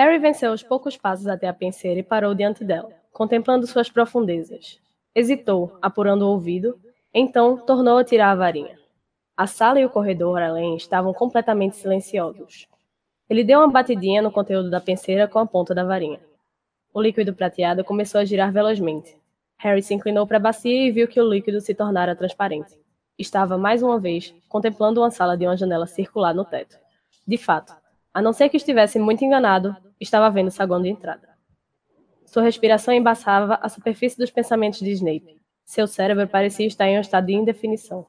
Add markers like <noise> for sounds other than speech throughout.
Harry venceu os poucos passos até a penseira e parou diante dela, contemplando suas profundezas. Hesitou, apurando o ouvido, então tornou a tirar a varinha. A sala e o corredor além estavam completamente silenciosos. Ele deu uma batidinha no conteúdo da penseira com a ponta da varinha. O líquido prateado começou a girar velozmente. Harry se inclinou para a bacia e viu que o líquido se tornara transparente. Estava, mais uma vez, contemplando uma sala de uma janela circular no teto. De fato, a não ser que estivesse muito enganado, estava vendo o saguão de entrada. Sua respiração embaçava a superfície dos pensamentos de Snape. Seu cérebro parecia estar em um estado de indefinição.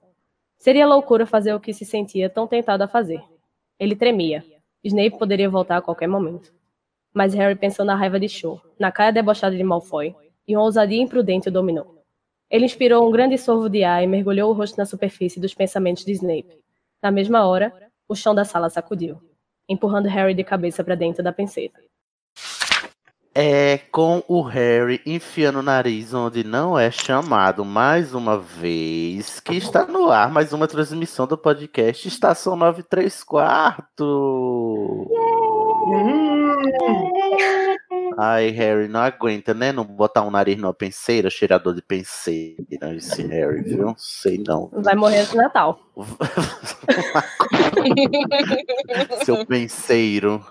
Seria loucura fazer o que se sentia tão tentado a fazer. Ele tremia. Snape poderia voltar a qualquer momento. Mas Harry pensou na raiva de Cho, na cara debochada de Malfoy, e uma ousadia imprudente o dominou. Ele inspirou um grande sorvo de ar e mergulhou o rosto na superfície dos pensamentos de Snape. Na mesma hora, o chão da sala sacudiu empurrando Harry de cabeça para dentro da penseira. É com o Harry enfiando o nariz onde não é chamado mais uma vez que está no ar mais uma transmissão do podcast Estação 93 Quarto. Ai, Harry, não aguenta, né? Não botar um nariz numa penseira, cheirador de penseira, esse Harry, viu? Sei não. Vai morrer antes do Natal. <laughs> Seu penseiro.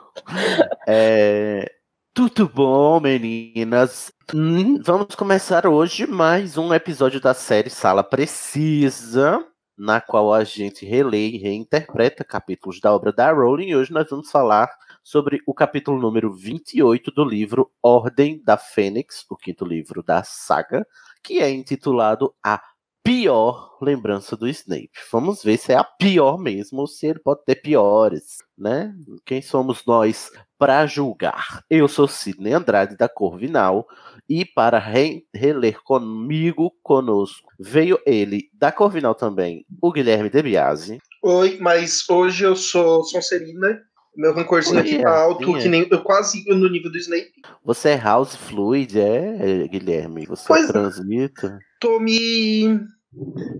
É, tudo bom, meninas? Hum, vamos começar hoje mais um episódio da série Sala Precisa, na qual a gente relê e reinterpreta capítulos da obra da Rowling. E hoje nós vamos falar sobre o capítulo número 28 do livro Ordem da Fênix, o quinto livro da saga, que é intitulado A Pior Lembrança do Snape. Vamos ver se é a pior mesmo ou se ele pode ter piores, né? Quem somos nós para julgar? Eu sou Sidney Andrade da Corvinal e para re reler comigo, conosco, veio ele da Corvinal também, o Guilherme Debiase. Oi, mas hoje eu sou Sonserina meu rancorzinho aqui tá alto, que nem eu quase no nível do Snape. Você é House Fluid, é, Guilherme? Você pois transmita? Tô me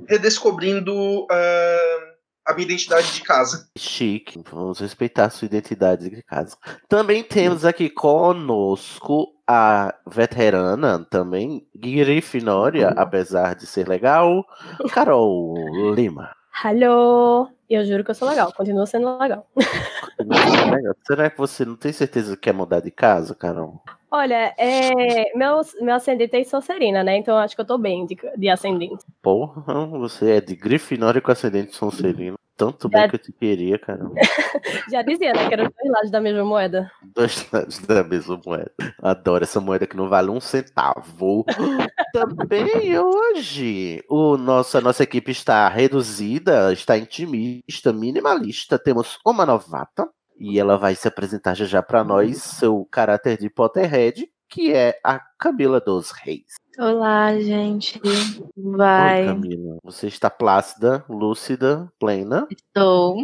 redescobrindo uh, a minha identidade de casa. Chique, vamos respeitar a sua identidade de casa. Também temos aqui conosco a veterana, também, Grifinória, apesar de ser legal, Carol Lima. Alô! Eu juro que eu sou legal, continua sendo legal. Será que você não tem certeza que quer mudar de casa, Carol? Olha, é, meu, meu ascendente é Sonserina, né? Então acho que eu tô bem de, de ascendente. Porra, você é de Grifinória com ascendente Sonserina. Tanto bem Já... que eu te queria, Carol. <laughs> Já dizia, né? Que eram dois lados da mesma moeda. Dois lados da mesma moeda. Adoro essa moeda que não vale um centavo. <laughs> Também hoje o nosso, a nossa equipe está reduzida, está intimista, minimalista. Temos uma novata e ela vai se apresentar já já para nós, seu caráter de Potterhead, que é a Camila dos Reis. Olá, gente. Vai. Oi, Camila. Você está plácida, lúcida, plena? Estou.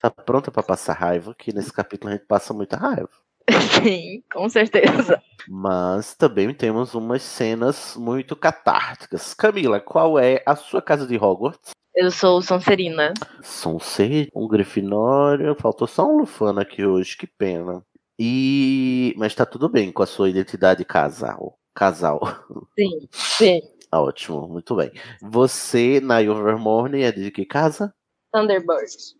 Tá pronta para passar raiva? Que nesse capítulo a gente passa muita raiva. <laughs> Sim, com certeza. Mas também temos umas cenas muito catárticas. Camila, qual é a sua casa de Hogwarts? Eu sou Sonserina. Sonserina, um Grifinório. Faltou só um Lufano aqui hoje, que pena. E mas tá tudo bem com a sua identidade casal casal. <laughs> Sim, sim. Ótimo, muito bem. Você, na Overmorning, é de que casa? Thunderbirds.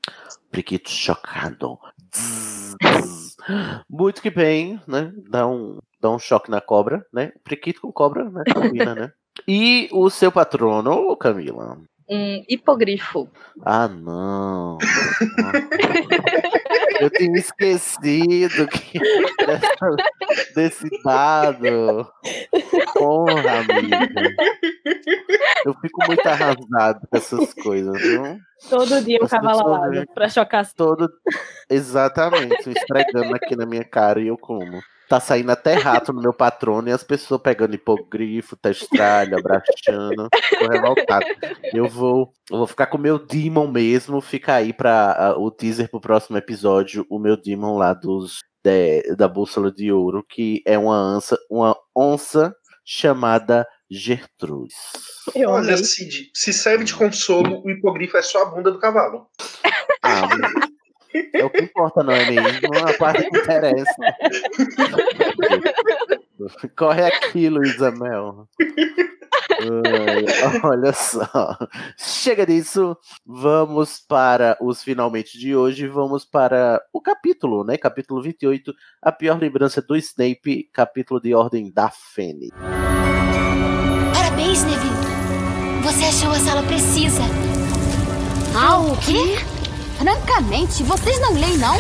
Priquito chocado. Zzz, zzz. Muito que bem, né? Dá um, dá um choque na cobra, né? Priquito com cobra, né? Combina, né? <laughs> E o seu patrono, Camila? Um hipogrifo. Ah, não. Eu tinha esquecido que dessa- desse dado. Porra, amiga. Eu fico muito arrasado com essas coisas, viu? Todo dia um cavalo pra chocar. Todo. Exatamente, esfregando aqui na minha cara e eu como. Tá saindo até rato no meu patrono e as pessoas pegando hipogrifo, testralha, abraçando. Tô revoltado. Eu vou, eu vou ficar com o meu Demon mesmo. Fica aí para o teaser pro próximo episódio. O meu Demon lá dos de- da Bússola de Ouro, que é uma onça, uma onça chamada Gertrudes. Eu Olha. Cid, se serve de consolo, o hipogrifo é só a bunda do cavalo. Ah, mas é o que importa, não é mesmo? A parte que interessa. Corre aqui, Luísa Mel. Olha só. Chega disso. Vamos para os finalmente de hoje. Vamos para o capítulo, né? Capítulo 28. A pior lembrança do Snape. Capítulo de Ordem da Fênix. Parabéns, Neville. Você achou a sala precisa. Ah, o quê? Francamente, vocês não leem, não?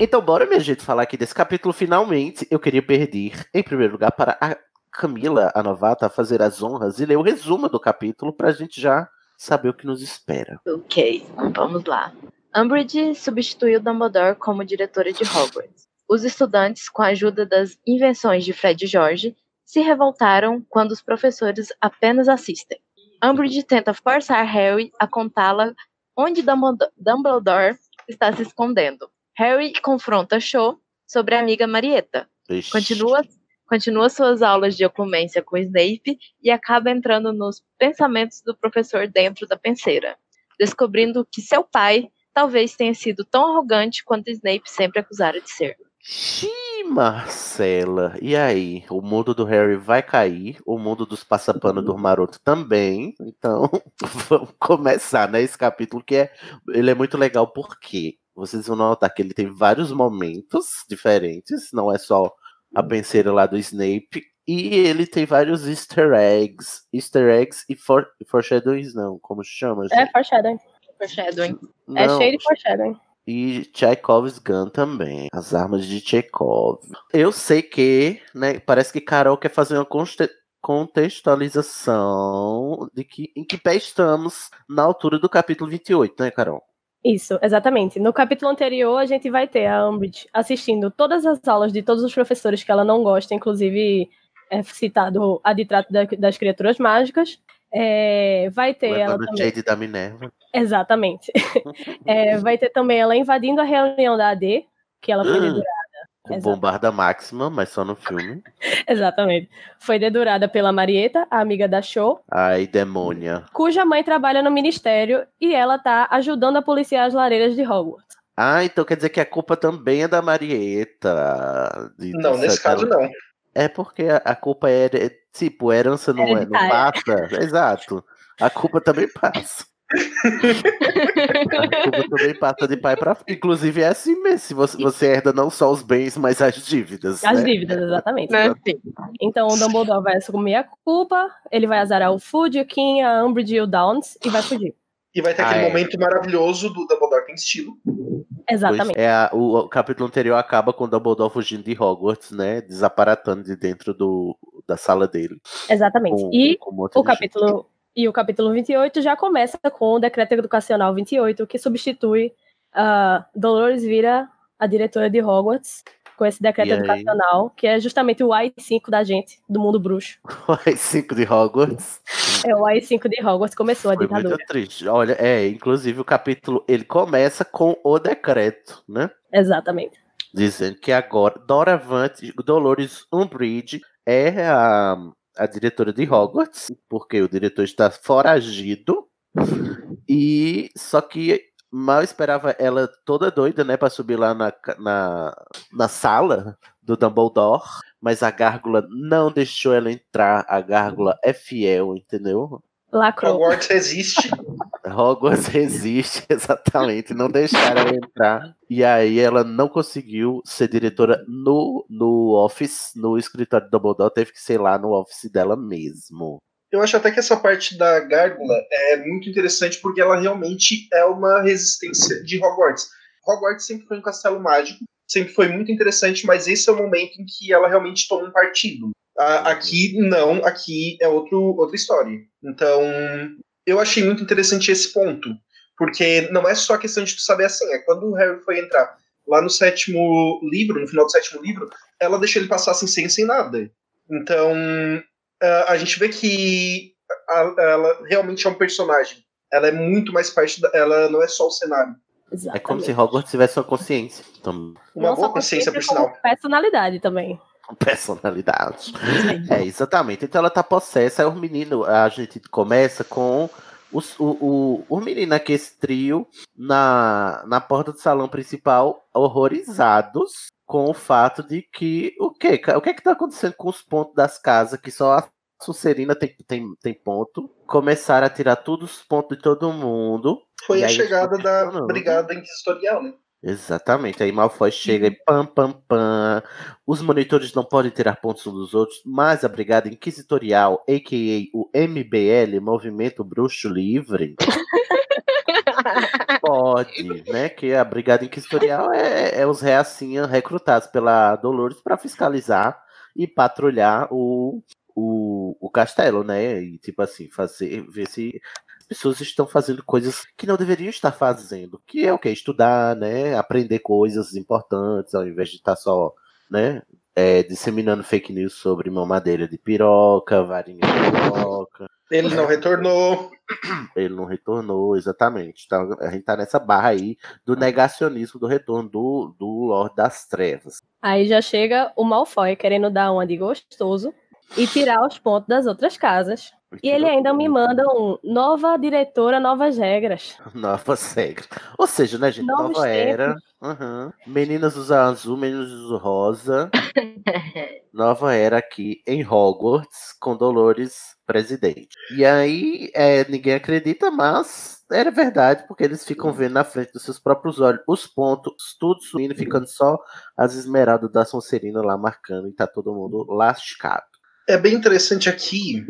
Então, bora, minha gente, falar aqui desse capítulo. Finalmente, eu queria pedir, em primeiro lugar, para a Camila, a novata, fazer as honras e ler o resumo do capítulo para a gente já saber o que nos espera. Ok, vamos lá. Umbridge substituiu Dumbledore como diretora de Hogwarts. Os estudantes, com a ajuda das invenções de Fred e George, se revoltaram quando os professores apenas assistem. Umbridge tenta forçar Harry a contá-la onde Dumbledo- Dumbledore está se escondendo. Harry confronta Cho sobre a amiga Marieta. Ixi. Continua, continua suas aulas de oclumência com Snape e acaba entrando nos pensamentos do professor dentro da penseira, descobrindo que seu pai talvez tenha sido tão arrogante quanto Snape sempre acusara de ser. Xiii, Marcela. E aí? O mundo do Harry vai cair, o mundo dos passapano do Maroto também. Então, <laughs> vamos começar, né? Esse capítulo que é, ele é muito legal porque vocês vão notar que ele tem vários momentos diferentes, não é só a penseira lá do Snape. E ele tem vários easter eggs. Easter eggs e for, foreshadowings, não. Como chama? É gente? foreshadowing. Foreshadowing. É Não, cheio de foreshadowing. E Tchaikov's Gun também. As armas de Chekhov. Eu sei que, né, parece que Carol quer fazer uma contextualização de que em que pé estamos na altura do capítulo 28, né, Carol? Isso, exatamente. No capítulo anterior, a gente vai ter a Umbridge assistindo todas as aulas de todos os professores que ela não gosta, inclusive é citado a de trato da- das criaturas mágicas. É, vai ter ela também. Jade da Minerva. Exatamente. <laughs> É, vai ter também ela invadindo a reunião da AD, que ela foi Hum. dedurada. Com Exato. bombarda máxima, mas só no filme. <laughs> Exatamente. Foi dedurada pela Marieta, a amiga da Show, Ai, demônia. cuja mãe trabalha no ministério e ela tá ajudando a policiar as lareiras de Hogwarts. Ah, então quer dizer que a culpa também é da Marieta. de- Não, nesse caso não. É porque a, a culpa é, é- tipo, herança não, é, não passa. Exato. A culpa também passa. A culpa também passa de pai para Inclusive é assim mesmo. Se você, você herda não só os bens, mas as dívidas. As né? dívidas, exatamente. Né? Então o Dumbledore vai assumir a culpa, ele vai azarar o Fudge, o Kim, a Umbridge e o Downs e vai fugir. E vai ter Ah, aquele é. momento maravilhoso do Dumbledore tem estilo. Exatamente. Pois é, a- o, o capítulo anterior acaba com o Dumbledore fugindo de Hogwarts, né? Desaparatando de dentro do, da sala dele. Exatamente. Com, E com um o gente. capítulo e o capítulo 28 já começa com o decreto educacional 28, que substitui a Dolores Vira a diretora de Hogwarts com esse decreto E aí? educacional, que é justamente o AI-5 da gente, do mundo bruxo. <laughs> As cinco de Hogwarts. É o AI-5 de Hogwarts, começou a Foi ditadura. muito triste. Olha, é, inclusive o capítulo ele começa com o decreto, né? Exatamente. Dizendo que agora Doravante, Dolores Umbridge é a, a diretora de Hogwarts, porque o diretor está foragido. E só que mal esperava ela toda doida, né, para subir lá na, na, na sala do Dumbledore mas a gárgula não deixou ela entrar. A gárgula é fiel, entendeu? Lacrou. Hogwarts resiste. <laughs> Hogwarts resiste, <laughs> exatamente, não deixaram ela entrar. E aí ela não conseguiu ser diretora no, no office, no escritório do Dumbledore, teve que ser lá no office dela mesmo. Eu acho até que essa parte da gárgula é muito interessante porque ela realmente é uma resistência de Hogwarts. Hogwarts sempre foi um castelo mágico, sempre foi muito interessante, mas esse é o momento em que ela realmente toma um partido. A- aqui não, aqui é outro, outra história. Então, eu achei muito interessante esse ponto, porque não é só questão de tu saber assim, é quando o Harry foi entrar lá no sétimo livro, no final do sétimo livro, ela deixou ele passar assim sem, sem nada. Então, a- a gente vê que a- ela realmente é um personagem. Ela é muito mais parte da, ela não é só o cenário. É como se Hogwarts tivesse uma consciência. Então, Uma Não boa só consciência, por sinal. personalidade também. personalidade. É, exatamente. Então ela tá possessa. Aí o menino, a gente começa com os, o, o, o menino aqui, esse trio, na, na porta do salão principal, horrorizados com o fato de que. O que? O que é que tá acontecendo com os pontos das casas que só a Sucerina tem, tem, tem ponto? Começaram a tirar todos os pontos de todo mundo. Foi a chegada ficam da. Brigada Inquisitorial, né? Exatamente. Aí Malfoy chega e pam, pam, pam. Os monitores não podem tirar pontos uns dos outros, mas a Brigada Inquisitorial, a.k.a. o MBL, Movimento Bruxo Livre, <laughs> pode, né? Que a Brigada Inquisitorial é, é os reacinha recrutados pela Dolores para fiscalizar e patrulhar o, o, o castelo, né? E tipo assim, fazer, ver se as pessoas estão fazendo coisas que não deveriam estar fazendo. Que é o que? Estudar, né? Aprender coisas importantes, ao invés de estar só, né? É, disseminando fake news sobre mamadeira de piroca, varinha de piroca. Ele não retornou. Ele não retornou, exatamente. Então, a gente tá nessa barra aí do negacionismo do retorno do, do Lorde das Trevas. Aí já chega o Malfoy querendo dar uma de gostoso e tirar os pontos das outras casas. E ele ainda me manda um nova diretora, novas regras. <laughs> Novas regras. Ou seja, né, gente? Novos Nova era. tempos. Uhum. Meninas usam azul, meninos usam rosa. <laughs> Nova era aqui em Hogwarts, com Dolores presidente. E aí, é, ninguém acredita, mas era verdade, porque eles ficam vendo na frente dos seus próprios olhos os pontos, tudo subindo, ficando só as esmeraldas da Sonserina lá marcando, e tá todo mundo lascado. É bem interessante aqui,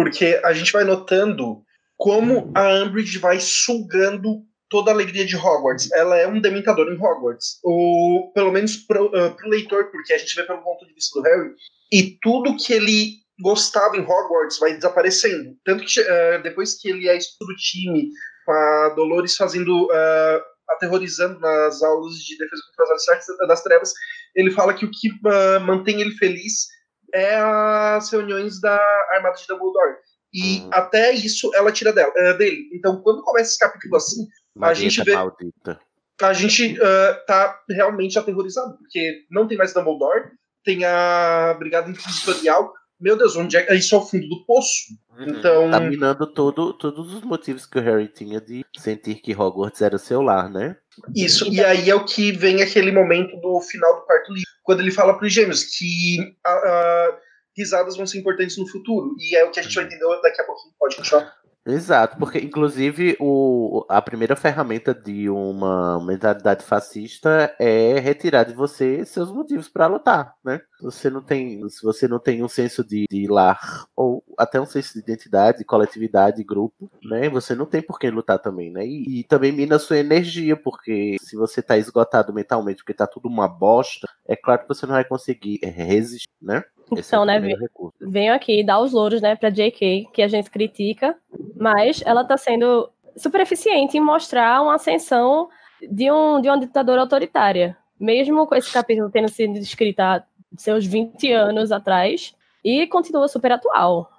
porque a gente vai notando como a Umbridge vai sugando toda a alegria de Hogwarts. Ela é um dementador em Hogwarts. Ou, pelo menos pro, uh, pro leitor, porque a gente vê pelo ponto de vista do Harry. E tudo que ele gostava em Hogwarts vai desaparecendo. Tanto que uh, depois que ele é isso do time, com a Dolores fazendo... Uh, aterrorizando nas aulas de defesa contra as artes das trevas, ele fala que o que uh, mantém ele feliz é as reuniões da Armada de Dumbledore. E Uhum. até isso ela tira dela, uh, dele. Então, quando começa esse capítulo assim, a gente vê. Maldita. A gente uh, tá realmente aterrorizado, porque não tem mais Dumbledore, tem a Brigada Inquisitorial. Meu Deus, onde é isso é o fundo do poço? Então. Tá minando todo, todos os motivos que o Harry tinha de sentir que Hogwarts era seu lar, né? Isso, e aí é o que vem aquele momento do final do quarto livro, quando ele fala para os gêmeos que a, a, risadas vão ser importantes no futuro, e é o que a gente vai entender daqui a pouquinho, pode continuar. Exato, porque inclusive o, a primeira ferramenta de uma mentalidade fascista é retirar de você seus motivos para lutar, né? Você não tem, se você não tem um senso de, de lar ou até um senso de identidade, coletividade, grupo, né? Você não tem por que lutar também, né? E, e também mina sua energia, porque se você tá esgotado mentalmente, porque tá tudo uma bosta, é claro que você não vai conseguir resistir, né? Então, é o né, recurso. venho aqui dar os louros, né, pra JK, que a gente critica, mas ela tá sendo super eficiente em mostrar uma ascensão de, um, de uma ditadura autoritária. Mesmo com esse capítulo tendo sido escrito há seus 20 anos atrás, e continua super atual.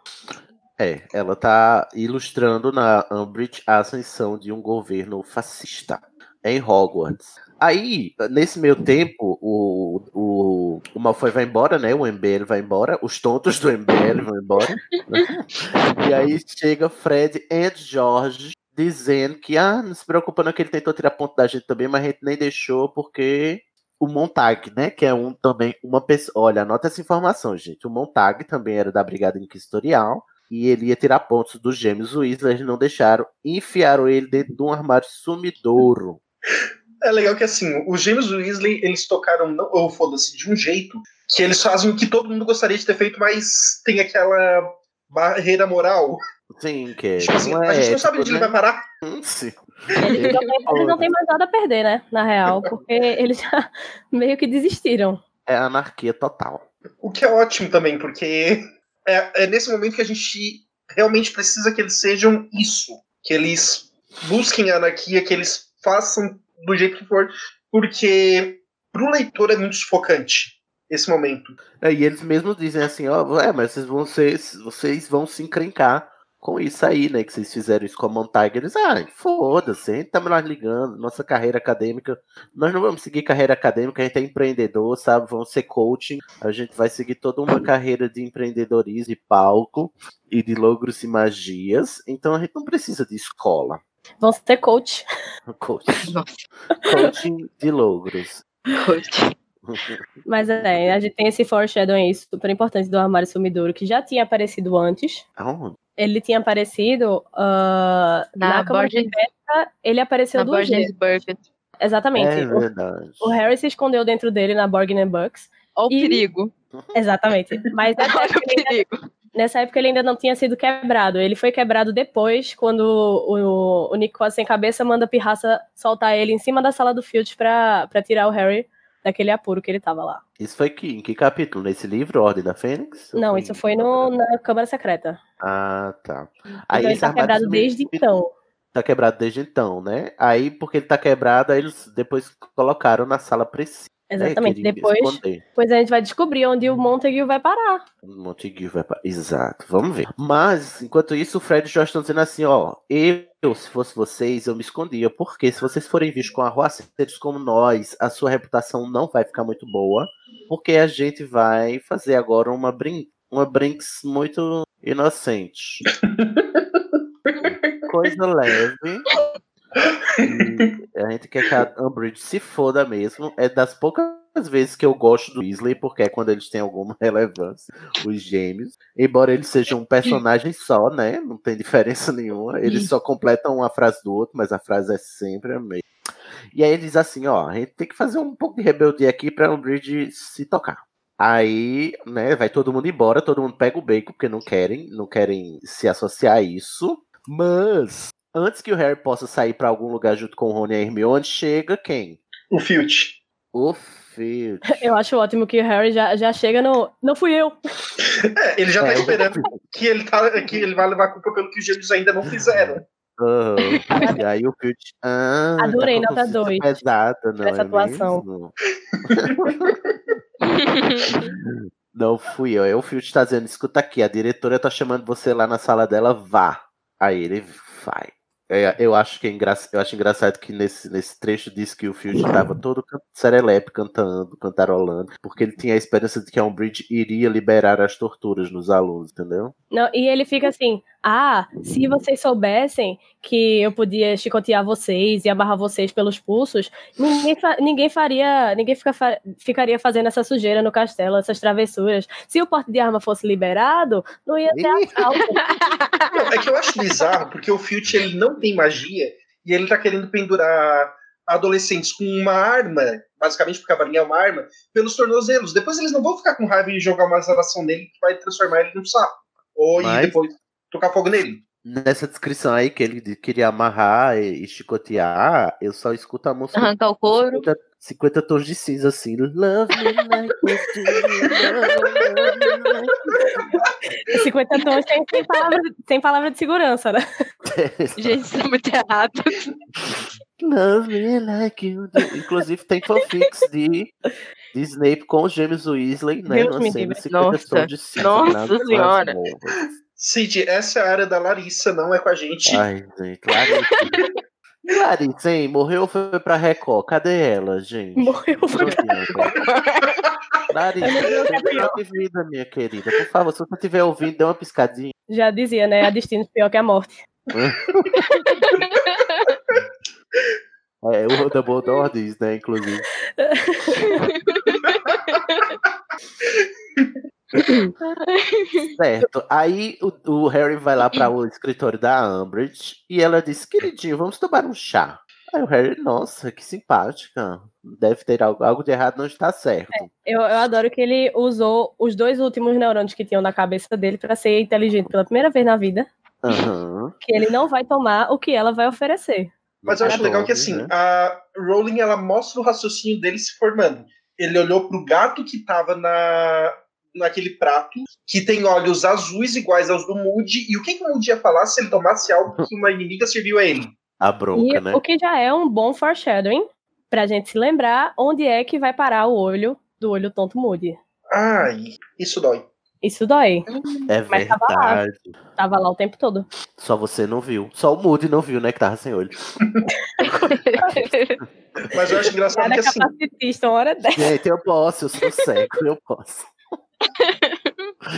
É, ela tá ilustrando na Umbridge a ascensão de um governo fascista em Hogwarts. Aí, nesse meio tempo, o, o, o Malfoy vai embora, né? O MBL vai embora, os tontos do MBL vão embora. <laughs> E aí chega Fred e George dizendo que, ah, não se preocupa não que ele tentou tirar ponto da gente também, mas a gente nem deixou porque o Montag, né? Que é um também uma pessoa. Olha, anota essa informação, gente. O Montag também era da Brigada Inquisitorial e ele ia tirar pontos dos gêmeos Weasley, eles não deixaram, enfiaram ele dentro de um armário sumidouro. <laughs> É legal que assim, os gêmeos Weasley, eles tocaram, não, ou foda-se, de um jeito que eles fazem o que todo mundo gostaria de ter feito, mas tem aquela barreira moral. Sim, que <laughs> Tipo assim, é a gente não sabe onde ele né? vai parar. Sim. Eles, não têm- eles não têm mais nada a perder, né? Na real, porque eles já <laughs> meio que desistiram. É anarquia total. O que é ótimo também, porque é, é nesse momento que a gente realmente precisa que eles sejam isso. Que eles busquem a anarquia, que eles façam do jeito que for, porque pro leitor é muito sufocante esse momento. É, e eles mesmos dizem assim, ó, é, mas vocês vão ser, vocês vão se encrencar com isso aí, né? Que vocês fizeram isso com a Montag. Eles, ah, foda-se, a gente tá nós ligando, nossa carreira acadêmica. Nós não vamos seguir carreira acadêmica, a gente é empreendedor, sabe? Vamos ser coaching. A gente vai seguir toda uma carreira de empreendedorismo, de palco e de logros e magias. Então a gente não precisa de escola. Vão ser coach. Coach. Coaching de logros. coach. Mas é, a gente tem esse foreshadowing aí super importante do armário sumidouro, que já tinha aparecido antes. Aonde? Ele tinha aparecido ah, Na na, Câmara de Borges- Beta, ele apareceu Na duas vezes. Borges Bucket. Exatamente. É O- verdade. o, Harry se escondeu dentro dele na Borgin Bucks. Olha o E- perigo. Exatamente. Mas <laughs> Olha o perigo. Nessa época ele ainda não tinha sido quebrado. Ele foi quebrado depois, quando o, o Nick quase sem cabeça manda a pirraça soltar ele em cima da sala do Filch pra, pra tirar o Harry daquele apuro que ele tava lá. Isso foi que, em que capítulo? Nesse livro, Ordem da Fênix? Não, isso foi no, na Câmara Secreta. Ah, tá. Então ele esse tá armário quebrado desde então. Tá quebrado desde então, né? Aí, porque ele tá quebrado, aí eles depois colocaram na sala precisa. Exatamente. Né? Que Depois, a gente vai descobrir onde o Montague vai parar. Montague vai pra... Exato, vamos ver. Mas, enquanto isso, o Fred e o Josh estão dizendo assim, ó, eu, se fosse vocês, eu me escondia, porque se vocês forem vistos com arruaceiros como nós, a sua reputação não vai ficar muito boa, porque a gente vai fazer agora uma brin uma Brinks muito inocente. <laughs> Coisa leve. E a gente quer que a Umbridge se foda mesmo. É das poucas vezes que eu gosto do Weasley, porque é quando eles têm alguma <laughs> relevância, os gêmeos. Embora eles sejam um personagem só, né? Não tem diferença <laughs> nenhuma. Eles só completam uma frase do outro, mas a frase é sempre a mesma. E aí ele diz assim, ó, a gente tem que fazer um pouco de rebeldia aqui pra Umbridge se tocar. Aí, né, vai todo mundo embora, todo mundo pega o bacon, porque não querem, não querem se associar a isso. Mas, antes que o Harry possa sair pra algum lugar junto com o Rony e a Hermione, chega quem? O Filch. O Filch. <laughs> Eu acho ótimo que o Harry já, já chega no. Não fui eu! É, ele já tá É, o esperando que ele, tá, que ele vai levar a culpa pelo que os gêmeos ainda não fizeram. Aham. E aí o Filch. Ah, Adorei, tá nota consciência dois Pesada, não essa é atuação. <laughs> Não fui eu. Aí o Filch tá dizendo: escuta aqui, a diretora tá chamando você lá na sala dela, vá. Aí ele vai. É, eu acho que é engra... eu acho engraçado que nesse, nesse trecho diz que o Filch tava todo serelepe cantando, cantarolando, porque ele tinha a esperança de que a Umbridge iria liberar as torturas nos alunos, entendeu? Não, e ele fica assim: ah, se vocês soubessem que eu podia chicotear vocês e amarrar vocês pelos pulsos, ninguém, fa- ninguém faria, ninguém fica fa- ficaria fazendo essa sujeira no castelo, essas travessuras. Se o porte de arma fosse liberado, não ia ter assalto. <laughs> Não, é que eu acho bizarro, porque o Filch ele não tem magia e ele tá querendo pendurar adolescentes com uma arma, basicamente porque a varinha é uma arma, pelos tornozelos. Depois eles não vão ficar com raiva e jogar uma azaração nele que vai transformar ele num sapo. Ou Mas- e depois tocar fogo nele. Nessa descrição aí que ele queria amarrar e, chicotear, eu só escuto a música Arrancar o couro. 50, 50 tons de cinza, assim. Love me like you do, love me 50 <laughs> tons sem, sem palavra, sem palavra de segurança, né? you Gente, isso é muito errado. do, Love me like you do. Inclusive tem fanfics de, de Snape com os gêmeos Weasley, né? Deus me cena livre. 50 Nossa. tons de cinza. Nossa nas- nas Senhora. Cid, essa é a área da Larissa, não é com a gente. Ai, gente, Larissa. E Larissa, hein? Morreu ou foi pra Record? Cadê ela, gente? Morreu ou foi pra Record? Larissa, você vida, minha querida. Por favor, se você estiver ouvindo, dê uma piscadinha. Já dizia, né? A destino pior que a morte. <laughs> É, o Dumbledore diz, né, inclusive. <laughs> Certo. Aí o, o Harry vai lá para o escritório da Umbridge e ela diz: Queridinho, vamos tomar um chá. Aí o Harry, nossa, que simpática. Deve ter algo, algo de errado, não está certo. Eu, eu adoro que ele usou os dois últimos neurônios que tinham na cabeça dele para ser inteligente pela primeira vez na vida. Aham. Que ele não vai tomar o que ela vai oferecer. Mas eu acho Adoro, legal que assim, né? a Rowling ela mostra o raciocínio dele se formando. Ele olhou pro gato que tava na, naquele prato, que tem olhos azuis iguais aos do Moody, e o que, que o Moody ia falar se ele tomasse algo que uma inimiga serviu a ele? A bronca, E né? o que já é um bom foreshadowing pra gente se lembrar onde é que vai parar o olho do olho tonto Moody. Ai, isso dói. Isso dói. É Mas tava lá. verdade. Tava lá o tempo todo. Só você não viu. Só o Moody não viu, né? Que tava sem olho. <laughs> Mas eu acho engraçado Cara que assim, capacitista, uma hora dessa. Gente, eu posso, eu sou cego, eu posso.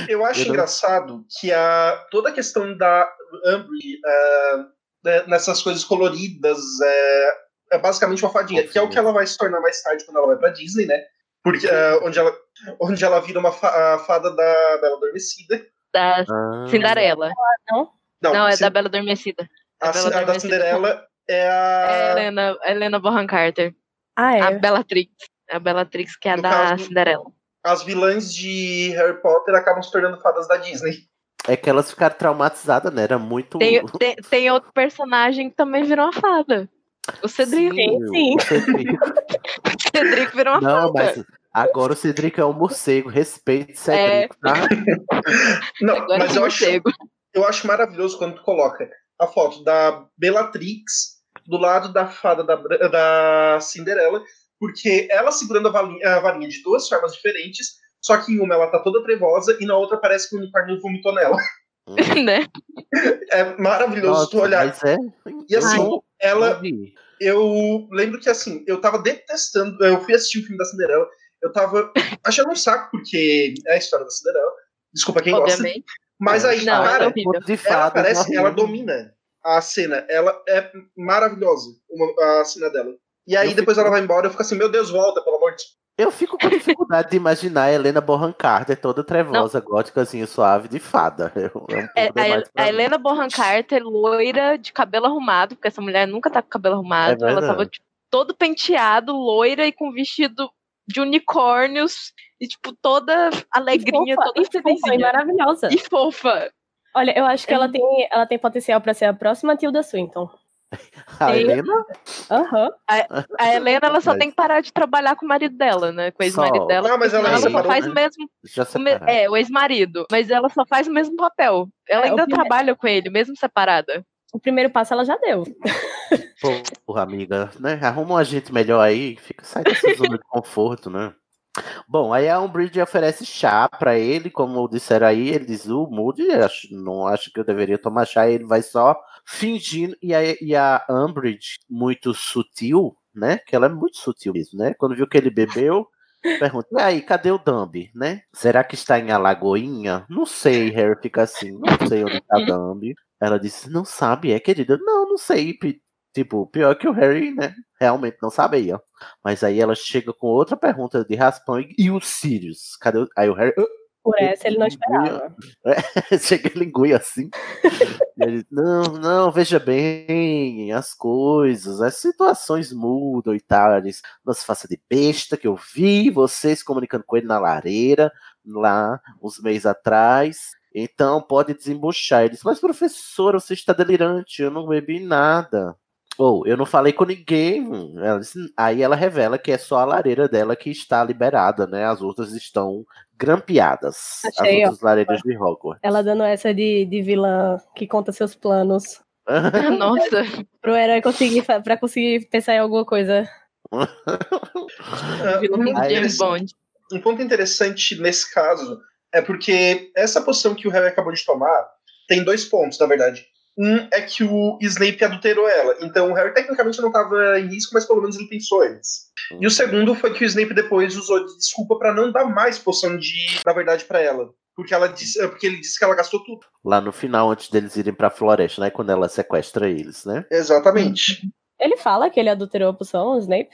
Eu acho não- engraçado que a, toda a questão da Umbridge ah, né, nessas coisas coloridas é, é basicamente uma fadinha, que é o que ela vai se tornar mais tarde quando ela vai pra Disney, né? Porque, ah, onde, ela, onde ela vira uma fa- a fada da Bela Adormecida. Da Ah, Cinderela. Não, é Cin- da Bela Adormecida. a, Bela a da. Cinderela é É a a. Helena, a Helena Bonham Carter. Ah, A é. Bellatrix. A Bellatrix, que é a No da caso- Cinderela. As vilãs de Harry Potter acabam se tornando fadas da Disney. É que elas ficaram traumatizadas, né? Era muito. Tem, <laughs> tem, tem outro personagem que também virou uma fada. O Cedrico. Sim, sim. o Cedrico. <laughs> O Cedrico virou uma Não, fada. mas agora o Cedrico é um morcego. Respeite Cedrico, tá? <laughs> Não, Agora mas é eu acho, morcego. eu acho maravilhoso quando tu coloca a foto da Bellatrix do lado da fada da, da Cinderela, porque ela segurando a varinha, a varinha de duas formas diferentes, só que em uma ela tá toda trevosa e na outra parece que o unicórnio vomitou nela. <laughs> né? É maravilhoso tu Nossa, olhar. mas é. E assim, Ai, ela, eu lembro que assim, eu tava detestando, eu fui assistir o filme da Cinderela, eu tava <laughs> achando um saco, porque é a história da Cinderela. Desculpa quem gosta. Obviamente. Mas aí, Não, cara, é. Conto de ela parece, ela horrível. domina a cena. Ela é maravilhosa, uma- a cena dela. E aí Eu depois fico- ela vai embora, eu fico assim, meu Deus, volta, pelo amor de Deus. Eu fico com dificuldade de imaginar a Helena Bonham Carter toda trevosa, góticazinha, suave de fada. É um É, a, a. Helena Bonham Carter, loira, de cabelo arrumado, porque essa mulher nunca tá com cabelo arrumado. É ela tava tipo, todo penteado, loira e com vestido de unicórnios. E, tipo, toda alegrinha, fofa, toda e fofa, e maravilhosa. E fofa. Olha, eu acho que É ela tem, ela tem potencial pra ser a próxima Tilda Swinton. A tem- Helena? Aham. A Helena, ela só Mas- tem que parar de trabalhar com o marido dela, né? Com o ex-marido Só. dela. Ah, mas ela ela só separou, faz né? o mesmo. Já o é, o ex-marido. Mas ela só faz o mesmo papel. Ela É, ainda primeiro- trabalha com ele, mesmo separada. O primeiro passo ela já deu. Porra, amiga, né? Arruma um agente melhor aí, fica sai dessa <laughs> zona de conforto, né? Bom, aí a Umbridge oferece chá pra ele, como disseram aí, ele diz, o Moody, não acho que eu deveria tomar chá, ele vai só fingindo, e a, e a Umbridge, muito sutil, né, que ela é muito sutil mesmo, né, quando viu que ele bebeu, <laughs> pergunta, e aí, cadê o Dumby, né? Será que está em Alagoinha? Não sei, Harry fica assim, não sei onde <laughs> está Dumby. Ela disse, não sabe, é, querida? Não, não sei, Tipo, pior que o Harry, né? Realmente não sabia. Mas aí ela chega com outra pergunta de raspão e, e o Sirius? Cadê o... Aí o Harry. "Ah, Por essa ele não esperava. chega ele engui assim. Ele, não, não, veja bem as coisas, as situações mudam e tal. Ele diz, não se faça de besta, que eu vi vocês comunicando com ele na lareira, lá, uns meses atrás. Então pode desembuchar. Ele disse, mas professora, você está delirante, eu não bebi nada. Ou, eu não falei com ninguém. Ela disse- aí ela revela que é só a lareira dela que está liberada, né? As outras estão grampeadas. Achei, as outras lareiras de Hogwarts. Ela dando essa de, de vilã que conta seus planos <laughs> Nossa. pro herói conseguir, pra conseguir pensar em alguma coisa. <laughs> Um ponto interessante nesse caso é porque essa poção que o Harry acabou de tomar tem dois pontos, na verdade. Um é que o Snape adulterou ela. Então o Harry tecnicamente não estava em risco, mas pelo menos ele pensou antes. E o segundo foi que o Snape depois usou de desculpa para não dar mais poção de da verdade para ela. Porque, ela disse, é, porque ele disse que ela gastou tudo. Lá no final, antes deles irem pra floresta, né? Quando ela sequestra eles, né? Exatamente. Ele fala que ele adulterou a poção, o Snape.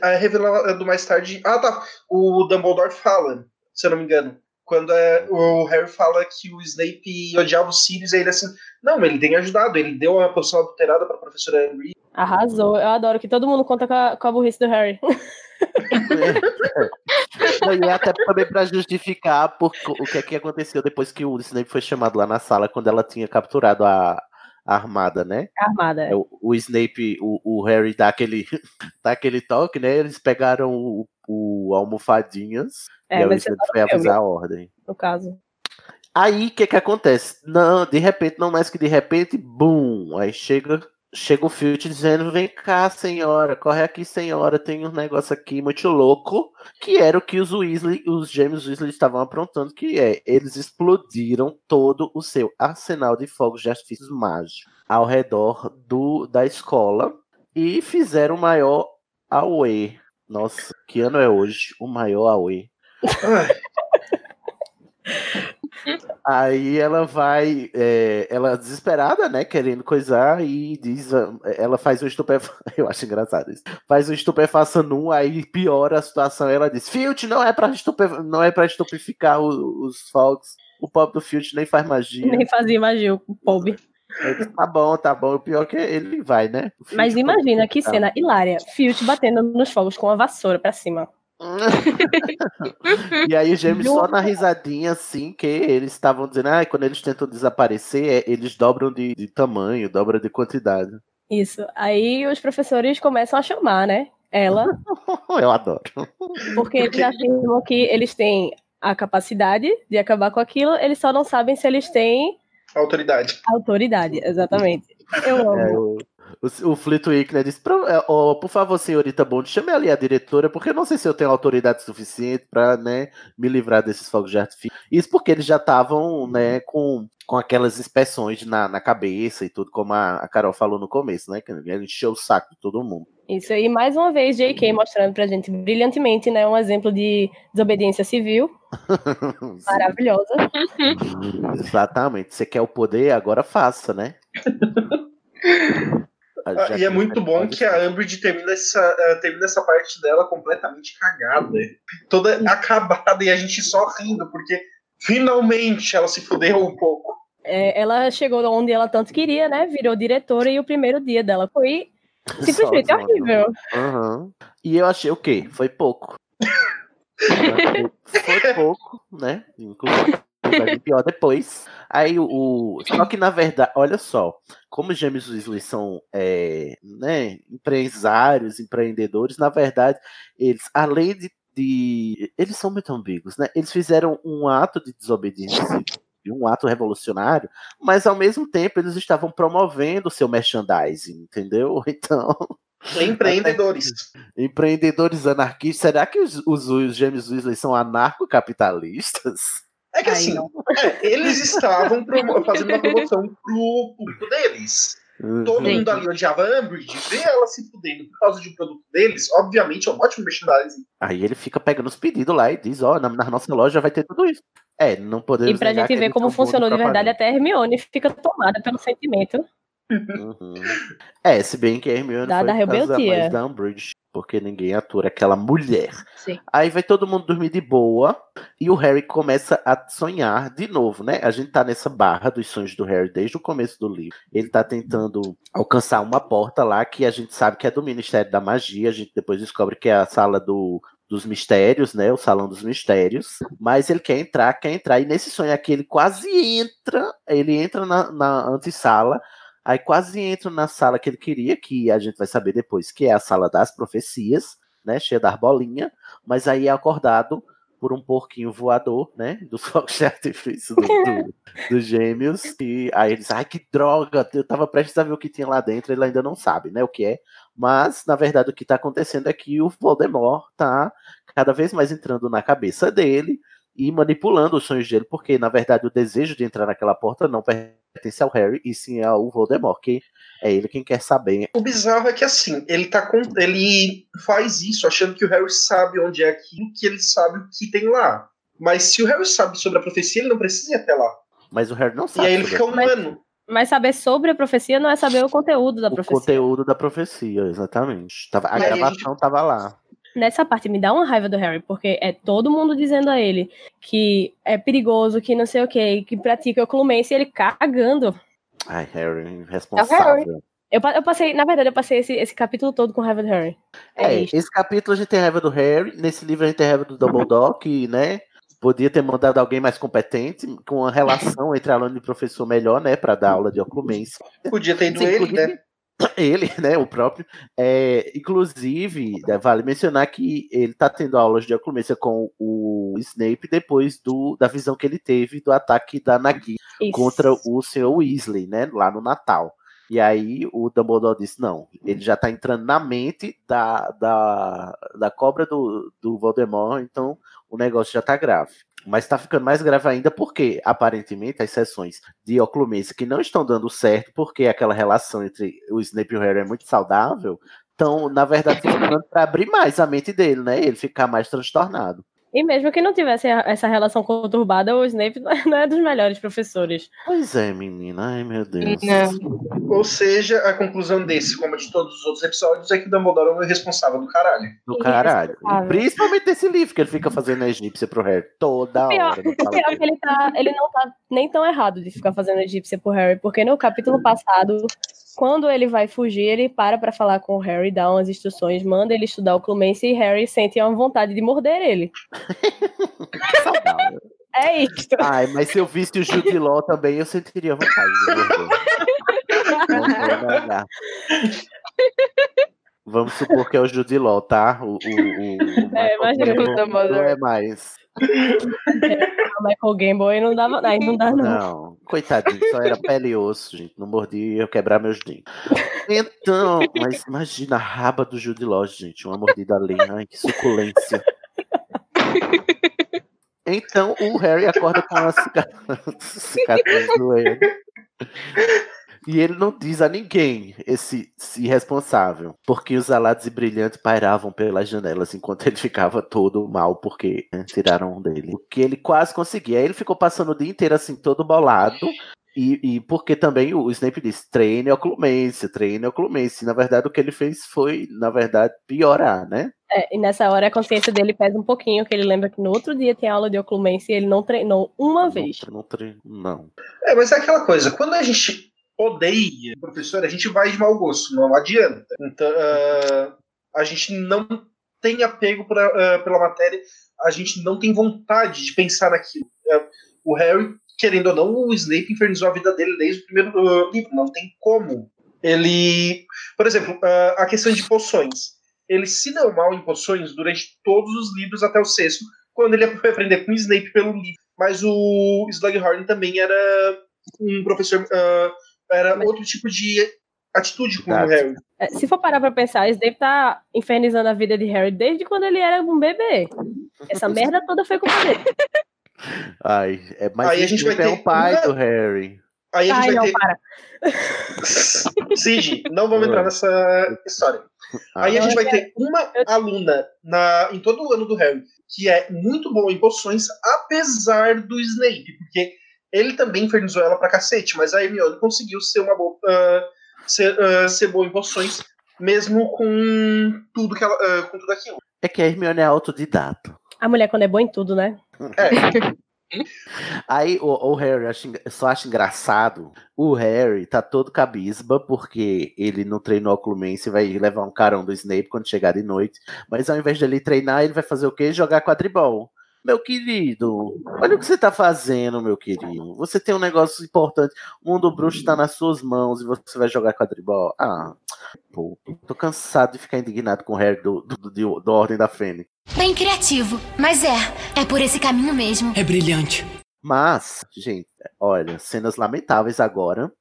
A revelado mais tarde. Ah, tá. O Dumbledore fala, se eu não me engano. Quando é, o Harry fala que o Snape odiava o Sirius, aí ele assim, não, ele tem ajudado, ele deu a poção adulterada pra professora Henry. Arrasou. Eu adoro que todo mundo conta com a, com a burrice do Harry. E é até também pra justificar por, o que é que aconteceu depois que o Snape foi chamado lá na sala, quando ela tinha capturado a, a armada, né? Armada. É, O, o Snape, o, o Harry dá aquele, <laughs> dá aquele toque, né? Eles pegaram o, o almofadinhas É, e Snape só foi filme. avisar a ordem. No caso. Aí o que que acontece? Não, de repente, não mais que de repente, bum! Aí chega, chega o Filch dizendo: Vem cá, senhora, corre aqui, senhora, tem um negócio aqui muito louco. Que era o que os Weasley, os gêmeos Weasley estavam aprontando, que é eles explodiram todo o seu arsenal de fogos de artifícios mágicos ao redor do, da escola e fizeram o maior Aue. Nossa, que ano é hoje? O maior Aue. <laughs> Aí ela vai, é, ela desesperada, né, querendo coisar, e diz, ah, ela faz o estupefação, <laughs> eu acho engraçado isso, faz o estupefação num, aí piora a situação, ela diz, Filt, não é pra, estupe, não é pra estupificar o- os fogos, o pobre do Filt nem faz magia. Nem fazia magia, o pobre. Disse, tá bom, tá bom, o pior é que ele vai, né? Mas imagina que cena hilária. Filch batendo nos fogos com a vassoura pra cima. <laughs> E aí gêmeos só na risadinha, assim, que eles estavam dizendo, ah, quando eles tentam desaparecer, é, eles dobram de, de tamanho, dobram de quantidade. Isso. Aí os professores começam a chamar, né? Ela, <laughs> Eu adoro. porque eles afirmam que eles têm a capacidade de acabar com aquilo, eles só não sabem se eles têm autoridade. autoridade. Exatamente. Eu amo. É, o, o, o Flitwick, né, disse, "Pro- é, ó, por favor, senhorita Bond, chame ali a diretora, porque eu não sei se eu tenho autoridade suficiente pra, né, me livrar desses fogos de artifício. Isso porque eles já estavam, né, com, com aquelas inspeções na, na cabeça e tudo, como a, a Carol falou no começo, né, que ele encheu o saco de todo mundo. Isso aí, mais uma vez, J.K. mostrando pra gente brilhantemente, né? Um exemplo de desobediência civil. <laughs> Maravilhosa. <laughs> Exatamente. Você quer o poder, agora faça, né? <laughs> Ah, e é muito bom que a Umbridge termina essa, eh, termina essa parte dela completamente cagada. Toda acabada e a gente só rindo, porque finalmente ela se fudeu um pouco. É, ela chegou onde ela tanto queria, né? Virou diretora e o primeiro dia dela foi simplesmente Só horrível. Aham. E eu achei o quê? Foi pouco. Foi pouco, né? Inclusive, vai pior depois. Aí o. o- Só que na verdade, olha só, como os gêmeos Weasley são é, né, empresários, empreendedores, na verdade, eles, além de, de- Eles são muito ambíguos, né? Eles fizeram um ato de desobediência civil, um ato revolucionário, mas ao mesmo tempo eles estavam promovendo o seu merchandising, entendeu? <laughs> Então. Empreendedores. <laughs> Empreendedores anarquistas. Será que os, os, os gêmeos Weasley são anarcocapitalistas? É que Ai, assim, não. <laughs> é, eles estavam fazendo uma promoção pro público deles. Todo Sim. mundo ali odiava a Umbridge, ver ela se fudendo por causa de um produto deles, obviamente é um ótimo merchandising. Aí ele fica pegando os pedidos lá e diz: Ó, na, na nossa loja vai ter tudo isso. É, não podemos. E pra gente ver como bons funcionou de verdade, até a Hermione fica tomada pelo sentimento. Uhum. É, se bem que a Hermione Da- foi da rebeldia. mais da Umbridge, porque ninguém atura aquela mulher. Sim. Aí vai todo mundo dormir de boa e o Harry começa a sonhar de novo, né? A gente tá nessa barra dos sonhos do Harry desde o começo do livro. Ele tá tentando alcançar uma porta lá que a gente sabe que é do Ministério da Magia. A gente depois descobre que é a sala do, dos mistérios, né? O salão dos mistérios. Mas ele quer entrar, quer entrar. E nesse sonho aqui ele quase entra. Ele entra na, na antessala. Aí quase entra na sala que ele queria, que a gente vai saber depois, que é a sala das profecias, né? Cheia da bolinha. Mas aí é acordado por um porquinho voador, né? Dos fogos de artifício do, do- <laughs> dos gêmeos. E aí eles, ai que droga! Eu tava prestes a ver o que tinha lá dentro, ele ainda não sabe, né? O que é. Mas, na verdade, o que tá acontecendo é que o Voldemort tá cada vez mais entrando na cabeça dele e manipulando os sonhos dele, porque, na verdade, o desejo de entrar naquela porta não pertence ao Harry, e sim ao Voldemort, que é ele quem quer saber. O bizarro é que assim, ele tá com, ele faz isso achando que o Harry sabe onde é aquilo que ele sabe o que tem lá. Mas se o Harry sabe sobre a profecia, ele não precisa ir até lá. Mas o Harry não E sabe. aí ele fica um Mas-. Mas saber sobre a profecia não é saber o conteúdo da o profecia. conteúdo da profecia, exatamente. Tava, a a gravação tava lá. nessa parte me dá uma raiva do Harry, porque é todo mundo dizendo a ele que é perigoso, que não sei o que, que pratica oclumência e ele cagando. Ai, Harry, responsável. Eu, pa- eu passei, na verdade, eu passei esse, esse capítulo todo com raiva do Harry. É, É, isso. esse capítulo a gente tem raiva do Harry, nesse livro a gente tem raiva do Dumbledore, que, né, podia ter mandado alguém mais competente, com uma relação entre aluno e professor melhor, né, para dar aula de oclumência. Podia ter ido Sim, ele, né? <laughs> Ele, né, o próprio. É, inclusive, né, vale mencionar que ele tá tendo aulas de oclumência com o Snape depois do, da visão que ele teve do ataque da Nagui Isso. contra o Sr. Weasley, né, lá no Natal. E aí o Dumbledore disse, não, ele já tá entrando na mente da, da, da cobra do, do Voldemort, então o negócio já tá grave. Mas tá ficando mais grave ainda porque, aparentemente, as sessões de oclumência que não estão dando certo, porque aquela relação entre o Snape e o Harry é muito saudável, então, na verdade, <laughs> funcionando para abrir mais a mente dele, né? Ele ficar mais transtornado. E mesmo que não tivesse a- essa relação conturbada, o Snape não é- não é dos melhores professores. Pois é, menina. Ai, meu Deus. Ou seja, a conclusão desse, como de todos os outros episódios, é que Dumbledore é o responsável do caralho. Do caralho. Irresponsável. Principalmente nesse livro que ele fica fazendo a egípcia pro Harry toda Pior, hora. não pior é dele. que ele, tá, ele não tá nem tão errado de ficar fazendo egípcia pro Harry, porque no capítulo passado, quando ele vai fugir, ele para pra falar com o Harry, dá umas instruções, manda ele estudar o Clumense e Harry sente uma vontade de morder ele. <laughs> Saudável. É isto. Ai, mas se eu visse o Jude Law também, eu sentiria vontade de morder. <laughs> Não. Vamos supor que é o Jude Law, tá? O, o, o, <laughs> É, imagina o Dumbledore. não é mais. <laughs> O Michael aí não dava aí não dá não. Não, coitadinho, só era pele e osso, gente. Não mordia, eu quebrar meus dentes. Então, mas imagina a raba do Jude Law, gente. Uma mordida ali. Ai, que suculência. Então o Harry acorda com uma cica- <laughs> cicatriz no. E ele não diz a ninguém esse, esse irresponsável, porque os alados e brilhantes pairavam pelas janelas enquanto ele ficava todo mal, porque né, tiraram um dele. O que ele quase conseguia. Aí ele ficou passando o dia inteiro assim, todo bolado. E, e porque também o Snape disse: treine oclumência, treine oclumência. E, na verdade, o que ele fez foi, na verdade, piorar, né? É, e nessa hora a consciência dele pesa um pouquinho, que ele lembra que no outro dia tem aula de oclumência e ele não treinou uma vez. Não, não, tre- não. É, mas é aquela coisa, quando a gente odeia o professor, a gente vai de mau gosto, não adianta. Então, ah, a gente não tem apego pra, ah, pela matéria, a gente não tem vontade de pensar naquilo. Ah, o Harry, querendo ou não, o Snape infernizou a vida dele desde o primeiro ah, livro, não tem como. Ele, por exemplo, a questão de poções. Ele se deu mal em poções durante todos os livros até o sexto, quando ele foi aprender com o Snape pelo livro. Mas o Slughorn também era um professor. ah, era outro tipo de atitude com o. Harry. É, se for parar pra pensar, Snape tá infernizando a vida de Harry desde quando ele era um bebê. Essa <laughs> merda toda foi culpa dele. Ai, é, mas Aí a gente vai é ter o pai uma- do Harry. Aí a Ai, gente não, vai ter. para. <laughs> Sige, não vamos entrar nessa história. Aí a gente vai ter uma aluna na, em todo o ano do Harry que é muito boa em poções, apesar do Snape, porque ele também infernizou ela pra cacete, mas a Hermione conseguiu ser uma boa. ah, ser, ah, ser boa em poções, mesmo com tudo que ela. ah, com tudo aquilo. É que a Hermione é autodidata. A mulher, quando é boa em tudo, né? É, <laughs> Aí o, o Harry engra- só acha engraçado. O Harry tá todo cabisba porque ele não treinou oclumência e vai levar um carão do Snape quando chegar de noite. Mas ao invés dele treinar, ele vai fazer o quê? Jogar quadribol. Meu querido, olha o que você tá fazendo, meu querido. Você tem um negócio importante. O mundo bruxo tá nas suas mãos e você vai jogar quadribol. Ah, pô, tô cansado de ficar indignado com o Harry do, do, do, do Ordem da Fênix. Bem criativo, mas é, é por esse caminho mesmo. É brilhante. Mas, gente, olha, cenas lamentáveis agora.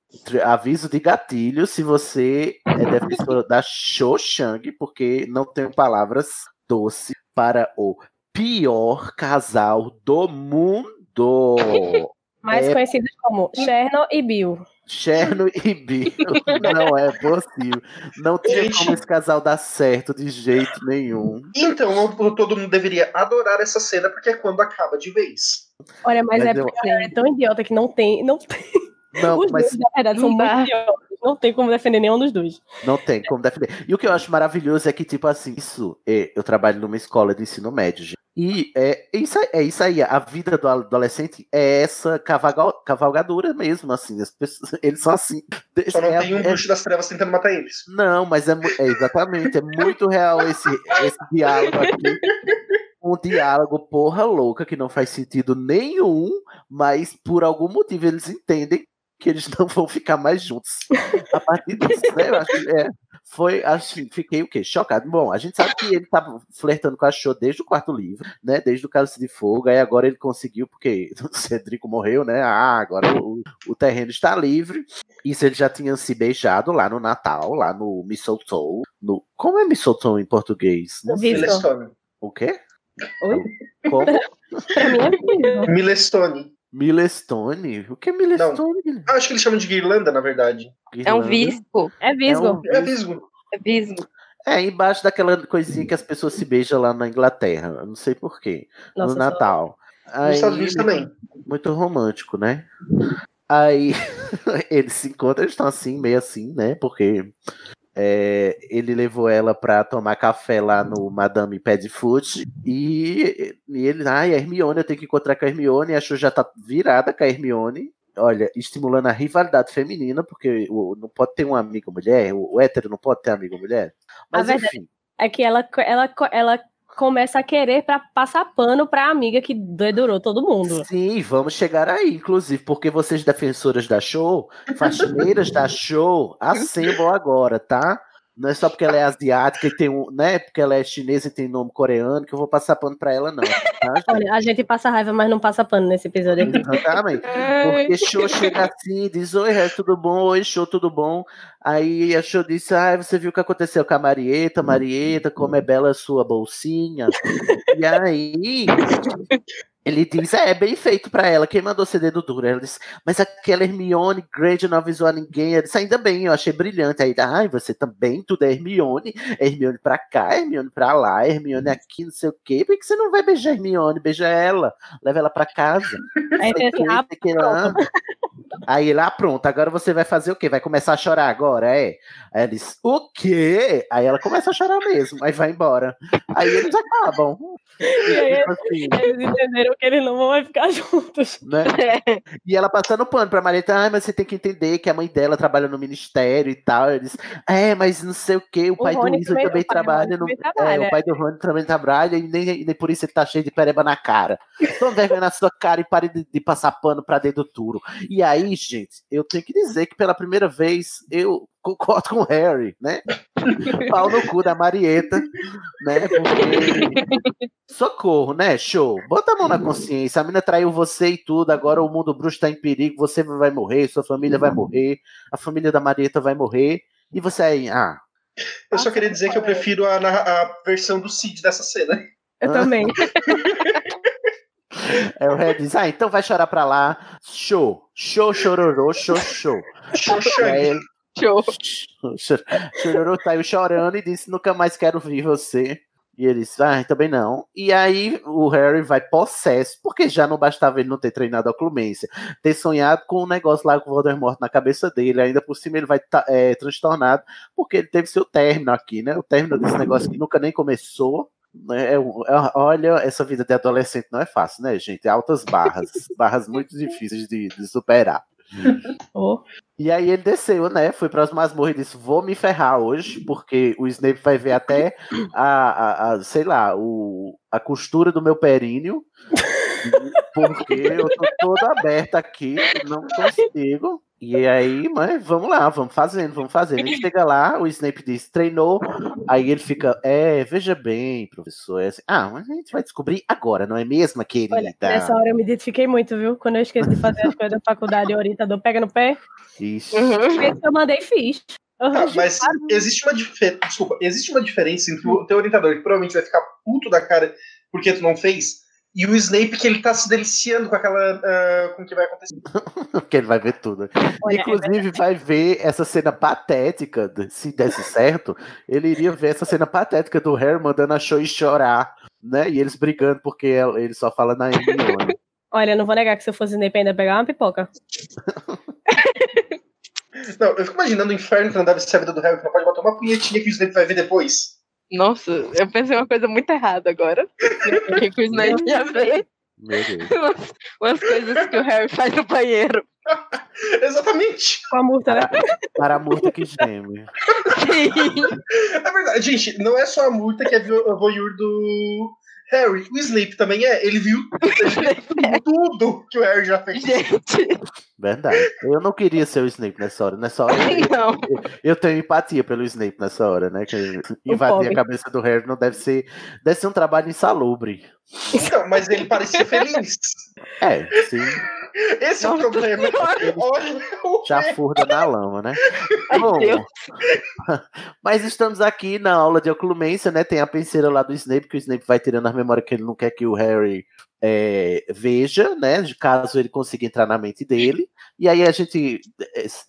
Aviso de gatilho se você é defensor da Cho Chang, porque não tenho palavras doces para o pior casal do mundo. <laughs> Mais É. conhecidos como Cherno e Bill. Cherno e Bill. <laughs> Não é possível. Não tinha Gente. como esse casal dar certo de jeito nenhum. então o- todo mundo deveria adorar essa cena, porque é quando acaba de vez. Olha, mas, Mas é eu- é tão idiota que não tem. Não tem. Não, Os mas dois, na verdade, são não muito idiotas. Não tem como defender nenhum dos dois. Não tem como defender. E o que eu acho maravilhoso é que, tipo assim, isso, é, eu trabalho numa escola de ensino médio, gente. E é isso, aí- é isso aí, a vida do adolescente é essa cavalga- cavalgadura mesmo, assim, as pessoas, <laughs> eles são assim. Só não É- tem um é- bruxo das trevas tentando matar eles. Não, mas é, é exatamente, é muito real esse, esse diálogo aqui. Um diálogo porra louca que não faz sentido nenhum, mas por algum motivo eles entendem que eles não vão ficar mais juntos. A partir disso, né? Eu acho que é, foi, acho, fiquei o quê? Chocado. Bom, a gente sabe que ele tava flertando com a Show desde o quarto livro, né? Desde o Cálice de Fogo, aí agora ele conseguiu, porque <laughs> o Cedrico morreu, né? Ah, agora o, o terreno está livre. Isso ele já tinha se beijado lá no Natal, lá no Mistletoe. No, como é Mistletoe em português? Não. Milestone. O quê? Oi? Como? <laughs> Pra mim é. <laughs> Milestone. Milestone? O que é Milestone? Guilherme? Ah, acho que eles chamam de guirlanda, na verdade. É um Guirlanda? visco. É visgo. É um É visgo. É visgo. É, embaixo daquela coisinha que as pessoas se beijam lá na Inglaterra. Eu não sei porquê. No Natal. Nos Estados Unidos também. Muito romântico, né? Aí <laughs> eles se encontram, eles estão assim, meio assim, né? Porque é, ele levou ela pra tomar café lá no Madame Padfoot e, e ele, ai, a Hermione, eu tenho que encontrar com a Hermione, a Cho já tá virada com a Hermione. Olha, estimulando a rivalidade feminina, porque o- não pode ter uma amiga mulher, o, o hétero não pode ter amiga mulher. Mas A enfim, É que ela, ela, ela começa a querer pra passar pano pra amiga que dedurou todo mundo. Sim, vamos chegar aí, inclusive, porque vocês defensoras da show, faxineiras da show, assemblem agora, tá? Não é só porque ela é asiática e tem um, né? Porque ela é chinesa e tem nome coreano que eu vou passar pano pra ela, não. Tá? Olha, a gente passa raiva, mas não passa pano nesse episódio aqui. Exatamente. Porque show chega assim, diz: Oi, Ré, tudo bom? Oi, show, tudo bom? Aí a show disse: Ah, você viu o que aconteceu com a Marieta? Marieta, como é bela a sua bolsinha. E aí. Ele diz, é, bem feito pra ela. Quem mandou ser dedo duro? Ela disse, mas aquela Hermione Grande não avisou a ninguém. Ela disse, ainda bem, eu achei brilhante. Aí, ai, você também, tudo é Hermione. Hermione pra cá, Hermione pra lá, Hermione aqui, não sei o quê. Por que você não vai beijar a Hermione? Beija ela, leva ela pra casa. Aí tem assim, lá. Aí ele, ah, pronto, agora você vai fazer o quê? Vai começar a chorar agora, é? Aí ela diz, o quê? Aí ela começa a chorar mesmo, aí vai embora. Aí eles acabam. E aí, Tipo assim, eles entenderam que eles não vão mais ficar juntos. né? E ela passando pano pra Marieta, ah, mas você tem que entender que a mãe dela trabalha no ministério e tal. Eles, é, mas não sei o que, o O pai do Rony Weasley também- do trabalha no. também É, trabalha. o pai do Rony também trabalha e nem, nem por isso ele tá cheio de pereba na cara. Toma vergonha na sua cara e pare de, de passar pano pra dentro do turo. E aí, gente, eu tenho que dizer que pela primeira vez eu concordo com o Harry, né? <laughs> Pau no cu da Marieta, né? Porque. Socorro, né? Show. Bota a mão na consciência. A mina traiu você e tudo. Agora o mundo bruxo tá em perigo. Você vai morrer, sua família vai morrer, a família da Marieta vai morrer. E você aí, ah, Eu só queria dizer que eu prefiro a, a versão do Cid dessa cena. Eu também. <laughs> é o Harry diz, ah, então vai chorar pra lá. Show. Show, chororô, show, show. E Xoxang. aí Show. Chororô saiu chorando e disse: Nunca mais quero ver você. E ele disse: Ah, também não. E aí o Harry vai possesso, porque já não bastava ele não ter treinado a Clemência, ter sonhado com um negócio lá com o Voldemort na cabeça dele. Ainda por cima ele vai estar transtornado, porque ele teve seu término aqui, né? O término desse negócio que nunca nem começou. Né? É é- olha, essa vida de adolescente não é fácil, né, gente? Altas barras, <laughs> barras muito difíceis de- de superar. <laughs> Oh. E aí ele desceu, né? Foi para as masmorras e disse: Vou me ferrar hoje, porque o Snape vai ver até a, a- a, sei lá, o, a costura do meu períneo. <laughs> Porque eu tô toda aberta aqui, não consigo. E aí, mas vamos lá, vamos fazendo, vamos fazendo. Ele chega lá, o Snape diz, treinou. Aí ele fica, é, veja bem, professor. É assim, ah, mas a gente vai descobrir agora, não é mesmo, querida? Olha, nessa hora eu me identifiquei muito, viu? Quando eu esqueço de fazer as coisas da faculdade, o orientador pega no pé. Ixi. Esse eu mandei fiz. Uhum. Ah, mas existe uma diferença. Desculpa, existe uma diferença entre o teu orientador, que provavelmente vai ficar puto da cara porque tu não fez, e o Snape que ele tá se deliciando com aquela. ah, com o que vai acontecer. <laughs> Porque ele vai ver tudo. Olha, é Inclusive, vai ver essa cena patética, se desse certo, ele iria ver essa cena patética do Harry mandando a Shoei chorar, né? E eles brigando porque ele só fala na Hermione. Olha, não vou negar que se eu fosse Snape ainda pegar uma pipoca. <laughs> Não, eu fico imaginando o inferno que não deve ser a vida do Harry, que não pode botar uma punhetinha que o Snape vai ver depois. Nossa, eu pensei uma coisa muito errada agora. O que, que o Snape ia ver? Meu Deus. Umas, umas coisas que o Harry faz no banheiro. <laughs> Exatamente. Com a multa, né? Para a multa que geme. Sim. É verdade, gente, não é só a multa que é vo- voyeur do Harry. O Snape também é. Ele viu <laughs> tudo que o Harry já fez. Gente, Verdade. Eu não queria ser o Snape nessa hora. Nessa hora eu, <laughs> não. eu tenho empatia pelo Snape nessa hora, né? Que invadir a cabeça do Harry não deve ser. Deve ser um trabalho insalubre. Então, mas ele parecia feliz. É, sim. Esse é o Nossa problema. <laughs> Olha Já furda na lama, né? <laughs> Bom, Deus. <laughs> mas estamos aqui na aula de oclumência, né? Tem a penseira lá do Snape, que o Snape vai tirando as memórias que ele não quer que o Harry é, veja, né? De caso ele consiga entrar na mente dele. E aí a gente,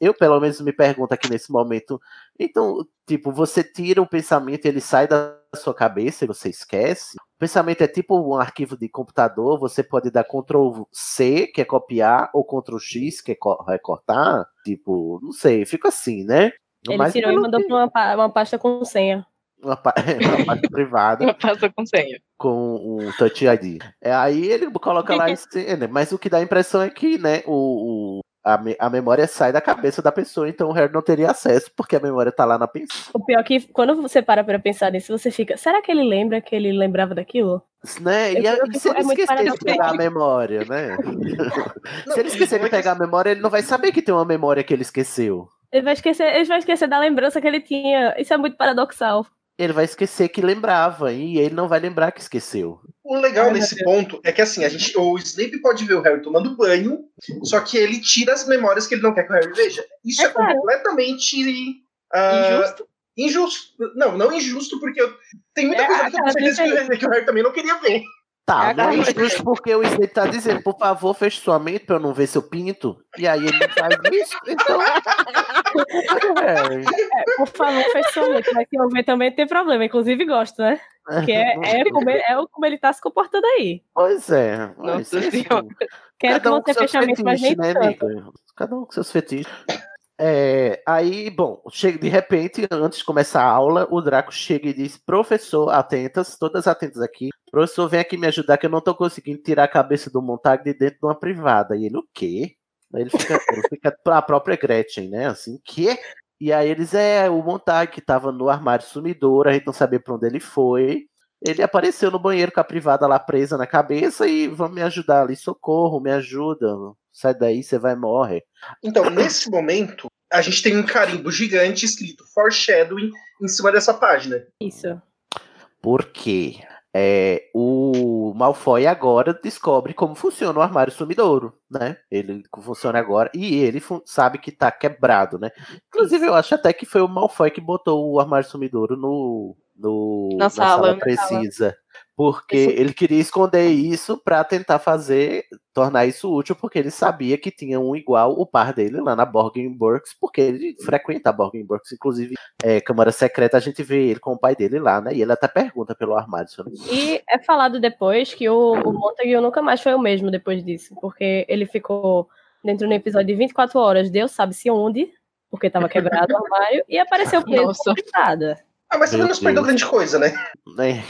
eu pelo menos me pergunto aqui nesse momento, então, tipo, você tira o pensamento e ele sai da sua cabeça e você esquece? O pensamento é tipo um arquivo de computador, você pode dar Ctrl C, que é copiar, ou Ctrl X, que é co- recortar. Tipo, não sei, fica assim, né? Ele Mas tirou e mandou que- pra uma, uma pasta com senha. uma, pa- <laughs> uma parte privada Uma passa com senha. com um Touch ID. É, aí ele coloca lá em cena, mas o que dá a impressão é que, né, o, o- a, me- a memória sai da cabeça da pessoa, então o Harry não teria acesso, porque a memória tá lá na pensão. O pior é que quando você para pra pensar nisso, você fica, será que ele lembra que ele lembrava daquilo? Né? E Eu- aí, eu fico- se ele é esquecer de pegar a memória, né? Se ele esquecer de é pegar a memória, ele não vai saber que tem uma memória que ele esqueceu. Ele vai esquecer, ele vai esquecer da lembrança que ele tinha. Isso é muito paradoxal. Ele vai esquecer que lembrava, e ele não vai lembrar que esqueceu. O legal nesse ponto é que assim, a gente, o Snape pode ver o Harry tomando banho, só que ele tira as memórias que ele não quer que o Harry veja. Isso É é, completamente ah, Injusto? injusto. Não, não injusto, porque eu- tem muita É, coisa que eu tenho aquela certeza que, gente o- que o Harry também não queria ver. Tá, É não é aquela- injusto porque o Snape tá dizendo, por favor, feche sua mente pra eu não ver seu pinto. E aí ele faz isso, então. Harry. <laughs> É, por favor, feche sua mente. Mas se eu ver também tem problema. Inclusive gosto, né? Que é, <laughs> é, como, ele, é o- como ele tá se comportando aí. Pois é. mas, Nossa enfim, Senhora. Quero cada um que você seus feche a mente, mas nem né, tanto. amiga? Cada um com seus fetiches. É, aí, bom, chega de repente, antes de começar a aula, o Draco chega e diz: Professor, atentas, todas atentas aqui. Professor, vem aqui me ajudar que eu não tô conseguindo tirar a cabeça do Montag de dentro de uma privada. E ele, o quê? Aí ele fica, ele <laughs> fica a própria Gretchen, né? Assim, que? E aí eles, é, o Montag que tava no armário sumidouro, a gente não sabia pra onde ele foi. Ele apareceu no banheiro com a privada lá presa na cabeça e vamos me ajudar ali, socorro, me ajuda. Sai daí, você vai morrer. Então, nesse momento, a gente tem um carimbo gigante escrito Foreshadowing em cima dessa página. Isso. Porque é, o Malfoy agora descobre como funciona o armário sumidouro, né? Ele funciona agora e ele sabe que tá quebrado, né? Inclusive, eu acho até que foi o Malfoy que botou o armário sumidouro no, no Na sala. precisa. Porque Isso. ele queria esconder isso pra tentar fazer, tornar isso útil, porque ele sabia que tinha um igual o par dele lá na Borgin Burks, porque ele frequenta a Borgin Burks, inclusive é, Câmara Secreta, a gente vê ele com o pai dele lá, né? E ele até pergunta pelo armário. E é falado depois que o, o Montague nunca mais foi o mesmo depois disso, porque ele ficou dentro do episódio de 24 horas, Deus sabe se onde, porque tava quebrado o armário, e apareceu <laughs> preso Nossa. Ah, mas também não se perdeu grande coisa, né? né?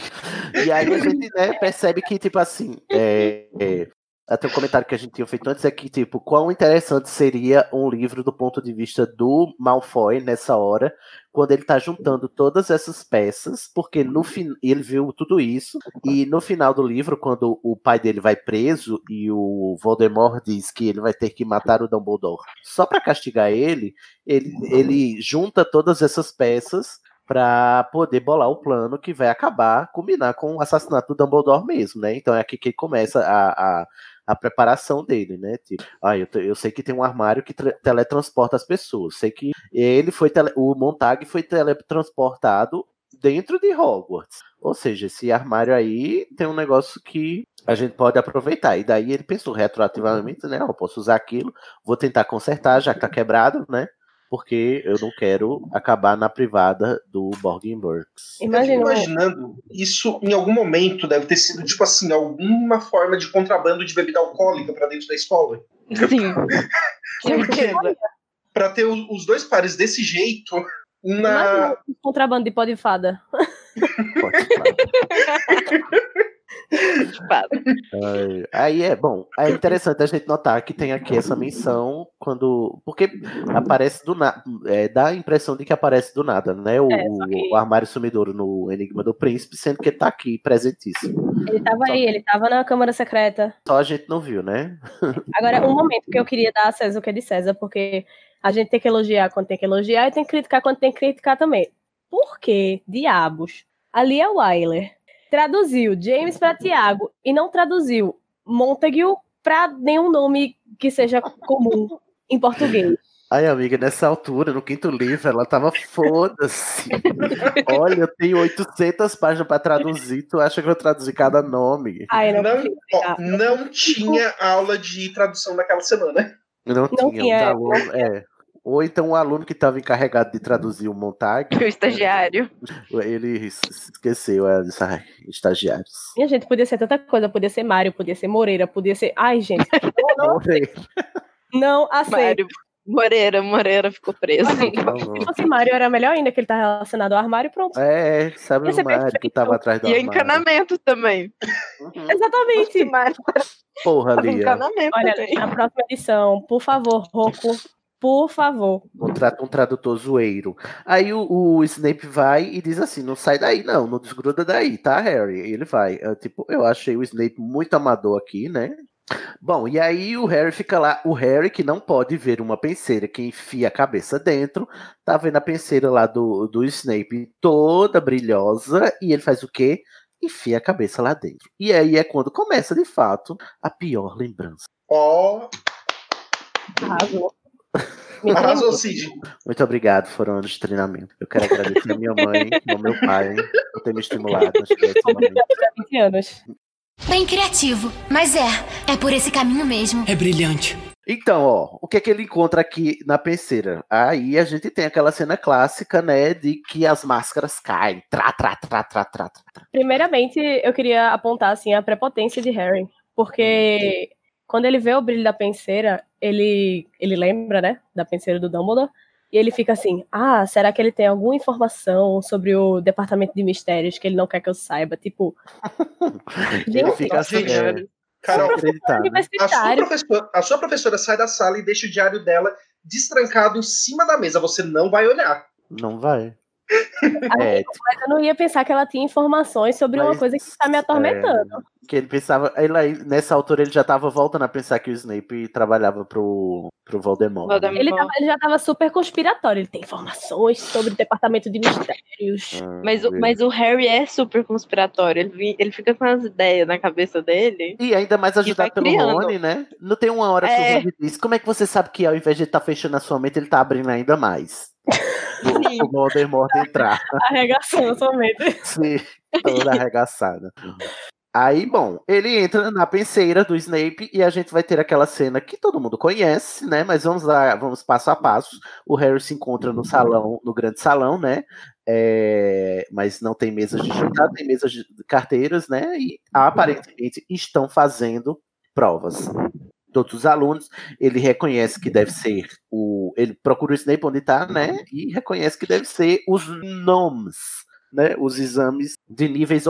E aí a gente né, percebe que, tipo assim, é, é, até o comentário que a gente tinha feito antes é que, tipo, quão interessante seria um livro do ponto de vista do Malfoy nessa hora, quando ele tá juntando todas essas peças, porque no fim ele viu tudo isso, e no final do livro, quando o pai dele vai preso e o Voldemort diz que ele vai ter que matar o Dumbledore só pra castigar ele, ele, ele junta todas essas peças para poder bolar o plano que vai acabar, culminar com o assassinato do Dumbledore mesmo, né? Então é aqui que começa a, a, a preparação dele, né? Tipo, ah, eu, eu sei que tem um armário que tra- teletransporta as pessoas, sei que ele foi, o Montag foi teletransportado dentro de Hogwarts. Ou seja, esse armário aí tem um negócio que a gente pode aproveitar. E daí ele pensou retroativamente, né? Eu posso usar aquilo, vou tentar consertar, já que tá quebrado, né? Porque eu não quero acabar na privada do Borgin Burks. Imagina, imaginando, isso em algum momento deve ter sido, tipo assim, alguma forma de contrabando de bebida alcoólica pra dentro da escola. Sim. <laughs> Certeza. pra ter os dois pares desse jeito, na. Imagina contrabando de pó de fada. Pode falar. <laughs> Ai, <laughs> Aí é bom, é interessante a gente notar que tem aqui essa menção quando. Porque aparece do nada. dá a impressão de que aparece do nada, né? O, É, só que- o armário sumidouro no Enigma do Príncipe, sendo que tá aqui, presentíssimo. Ele tava aí, ele tava na Câmara Secreta. Só a gente não viu, né? <laughs> Agora, um momento que eu queria dar a César o que é de César, porque a gente tem que elogiar quando tem que elogiar e tem que criticar quando tem que criticar também. Por que, diabos, a Lia Wyler traduziu James para Tiago e não traduziu Montague para nenhum nome que seja comum em português? Ai, amiga, nessa altura, no quinto livro, ela tava foda-se. Olha, eu tenho 800 páginas pra traduzir, tu acha que eu vou traduzir cada nome? Ai, não, Não, ó, não tinha aula de tradução naquela semana. Não, tinha, tinha, os é, é. Ou então o aluno que estava encarregado de traduzir o Montag, <laughs> O estagiário. ele esqueceu, ela disse, ai, estagiários. Minha gente, podia ser tanta coisa. Podia ser Mário, podia ser Moreira, podia ser. Ai, gente. <laughs> Não, não, não aceito. Mário Moreira, Moreira ficou preso. Se fosse Mário, era melhor ainda que ele tá relacionado ao armário e pronto. É, sabe Ia o Mário que tava atrás do E o armário. encanamento também. Exatamente. Mário Porra, Lia. encanamento Olha, também. na próxima edição, por favor, Rocco, por favor. Contrata um tradutor zoeiro. Aí o, o Snape vai e diz assim: não sai daí, não, não desgruda daí, tá, Harry? E ele vai. Eu, tipo, eu achei o Snape muito amador aqui, né? Bom, e aí o Harry fica lá. O Harry, que não pode ver uma penseira que enfia a cabeça dentro, tá vendo a penseira lá do, do Snape toda brilhosa, e ele faz o quê? Enfia a cabeça lá dentro. E aí é quando começa, de fato, a pior lembrança. Ó, Arrasou. Arrasou. Cid. Muito obrigado, foram anos de treinamento. Eu quero agradecer a minha mãe, ao meu pai, por ter me estimulado. a chegar a esse momento. Obrigada por 20 anos. Bem criativo, mas é, é por esse caminho mesmo. É brilhante. Então, ó, o que é que ele encontra aqui na penseira? Aí a gente tem aquela cena clássica, né, de que as máscaras caem. Trá, trá, trá, trá, trá, trá. Primeiramente, eu queria apontar assim a prepotência de Harry, porque quando ele vê o brilho da penseira, ele ele lembra, né, da penseira do Dumbledore, e ele fica assim: "Ah, será que ele tem alguma informação sobre o departamento de mistérios que ele não quer que eu saiba?" Tipo, <laughs> Ele fica assim, é, Carol, né? a sua, professora, a sua professora sai da sala e deixa o diário dela destrancado em cima da mesa. Você não vai olhar. Não vai. É, mas eu não ia pensar que ela tinha informações sobre uma Mas, coisa que tá me atormentando. Que ele pensava. Ele, aí, nessa altura ele já tava voltando a pensar que o Snape trabalhava pro, pro Voldemort. né? Voldemort. Ele, tava- ele já tava super conspiratório. Ele tem informações sobre o departamento de mistérios. Ah, Mas, o- mas o Harry é super conspiratório. Ele, ele fica com as ideias na cabeça dele. E ainda mais ajudado pelo criando. Rony, né? Não tem uma hora que É. o Rony diz: Como é que você sabe que ao invés de ele tá fechando a sua mente, ele tá abrindo ainda mais? <laughs> Sim. O Voldemort entrar. Arregaçando somente. Sim, toda arregaçada. Aí, bom, ele entra na penseira do Snape e a gente vai ter aquela cena que todo mundo conhece, né? Mas vamos lá, vamos passo a passo. O Harry se encontra no salão, no grande salão, né? É, mas não tem mesas de jantar, tem mesas de carteiras, né? E aparentemente estão fazendo provas. Todos os alunos, ele reconhece que deve ser o. Ele procura o Snape onde tá, né? E reconhece que deve ser os nomes, né? Os exames de níveis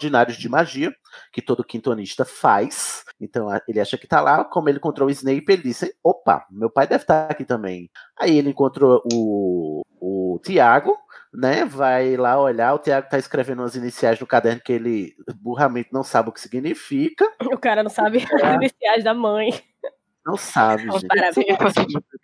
ordinários de magia, que todo quintonista faz. Então ele acha que tá lá. Como ele encontrou o Snape, ele disse: opa, meu pai deve estar aqui também. Aí ele encontrou o, o Tiago, né? Vai lá olhar. O Tiago tá escrevendo umas iniciais no caderno que ele burramente não sabe o que significa. O cara não sabe <laughs> as iniciais da mãe. Não sabe, Oh, gente. parabéns.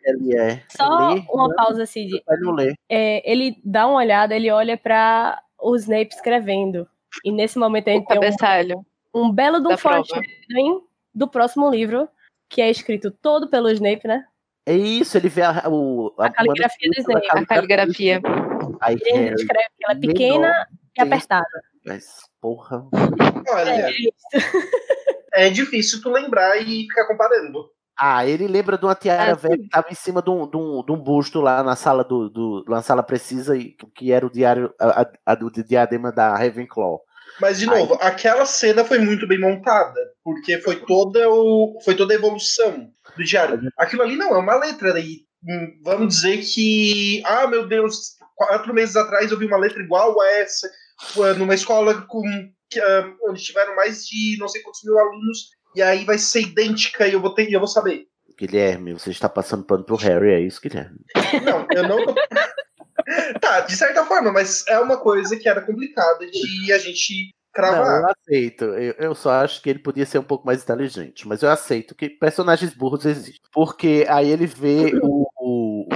Ele é. Só Lê, uma pausa assim. Vai não ler. é, ele dá uma olhada, ele olha pra o Snape escrevendo. E nesse momento a O gente tem um, um belo um prova. foreshadowing do próximo livro, que é escrito todo pelo Snape, né? É isso, ele vê a, o, A caligrafia do Snape. A caligrafia. Aí Ele escreve que ela é menor, pequena e apertada. mas, porra. Olha, É é difícil tu lembrar e ficar comparando. Ah, ele lembra de uma tiara Ah, velha que tava em cima de um, de um, de um busto lá na sala do, do na sala precisa e que era o diário a, a- a do diadema da Ravenclaw. Mas, de novo, aquela cena foi muito bem montada, porque foi toda, o, foi toda a evolução do diário. Aquilo ali não é uma letra, e hum, vamos dizer que, ah, meu Deus, quatro meses atrás eu vi uma letra igual a essa, numa escola com, que, ah, onde tiveram mais de não sei quantos mil alunos, e aí vai ser idêntica e eu vou, ter, eu vou saber. Guilherme, você está passando pano pro Harry, é isso, Guilherme? Não, eu não tô... <laughs> tá, de certa forma, mas é uma coisa que era complicada de a gente Não, eu cravar. aceito. Eu, eu só acho que ele podia ser um pouco mais inteligente. Mas eu aceito que personagens burros existem. Porque aí ele vê o, o,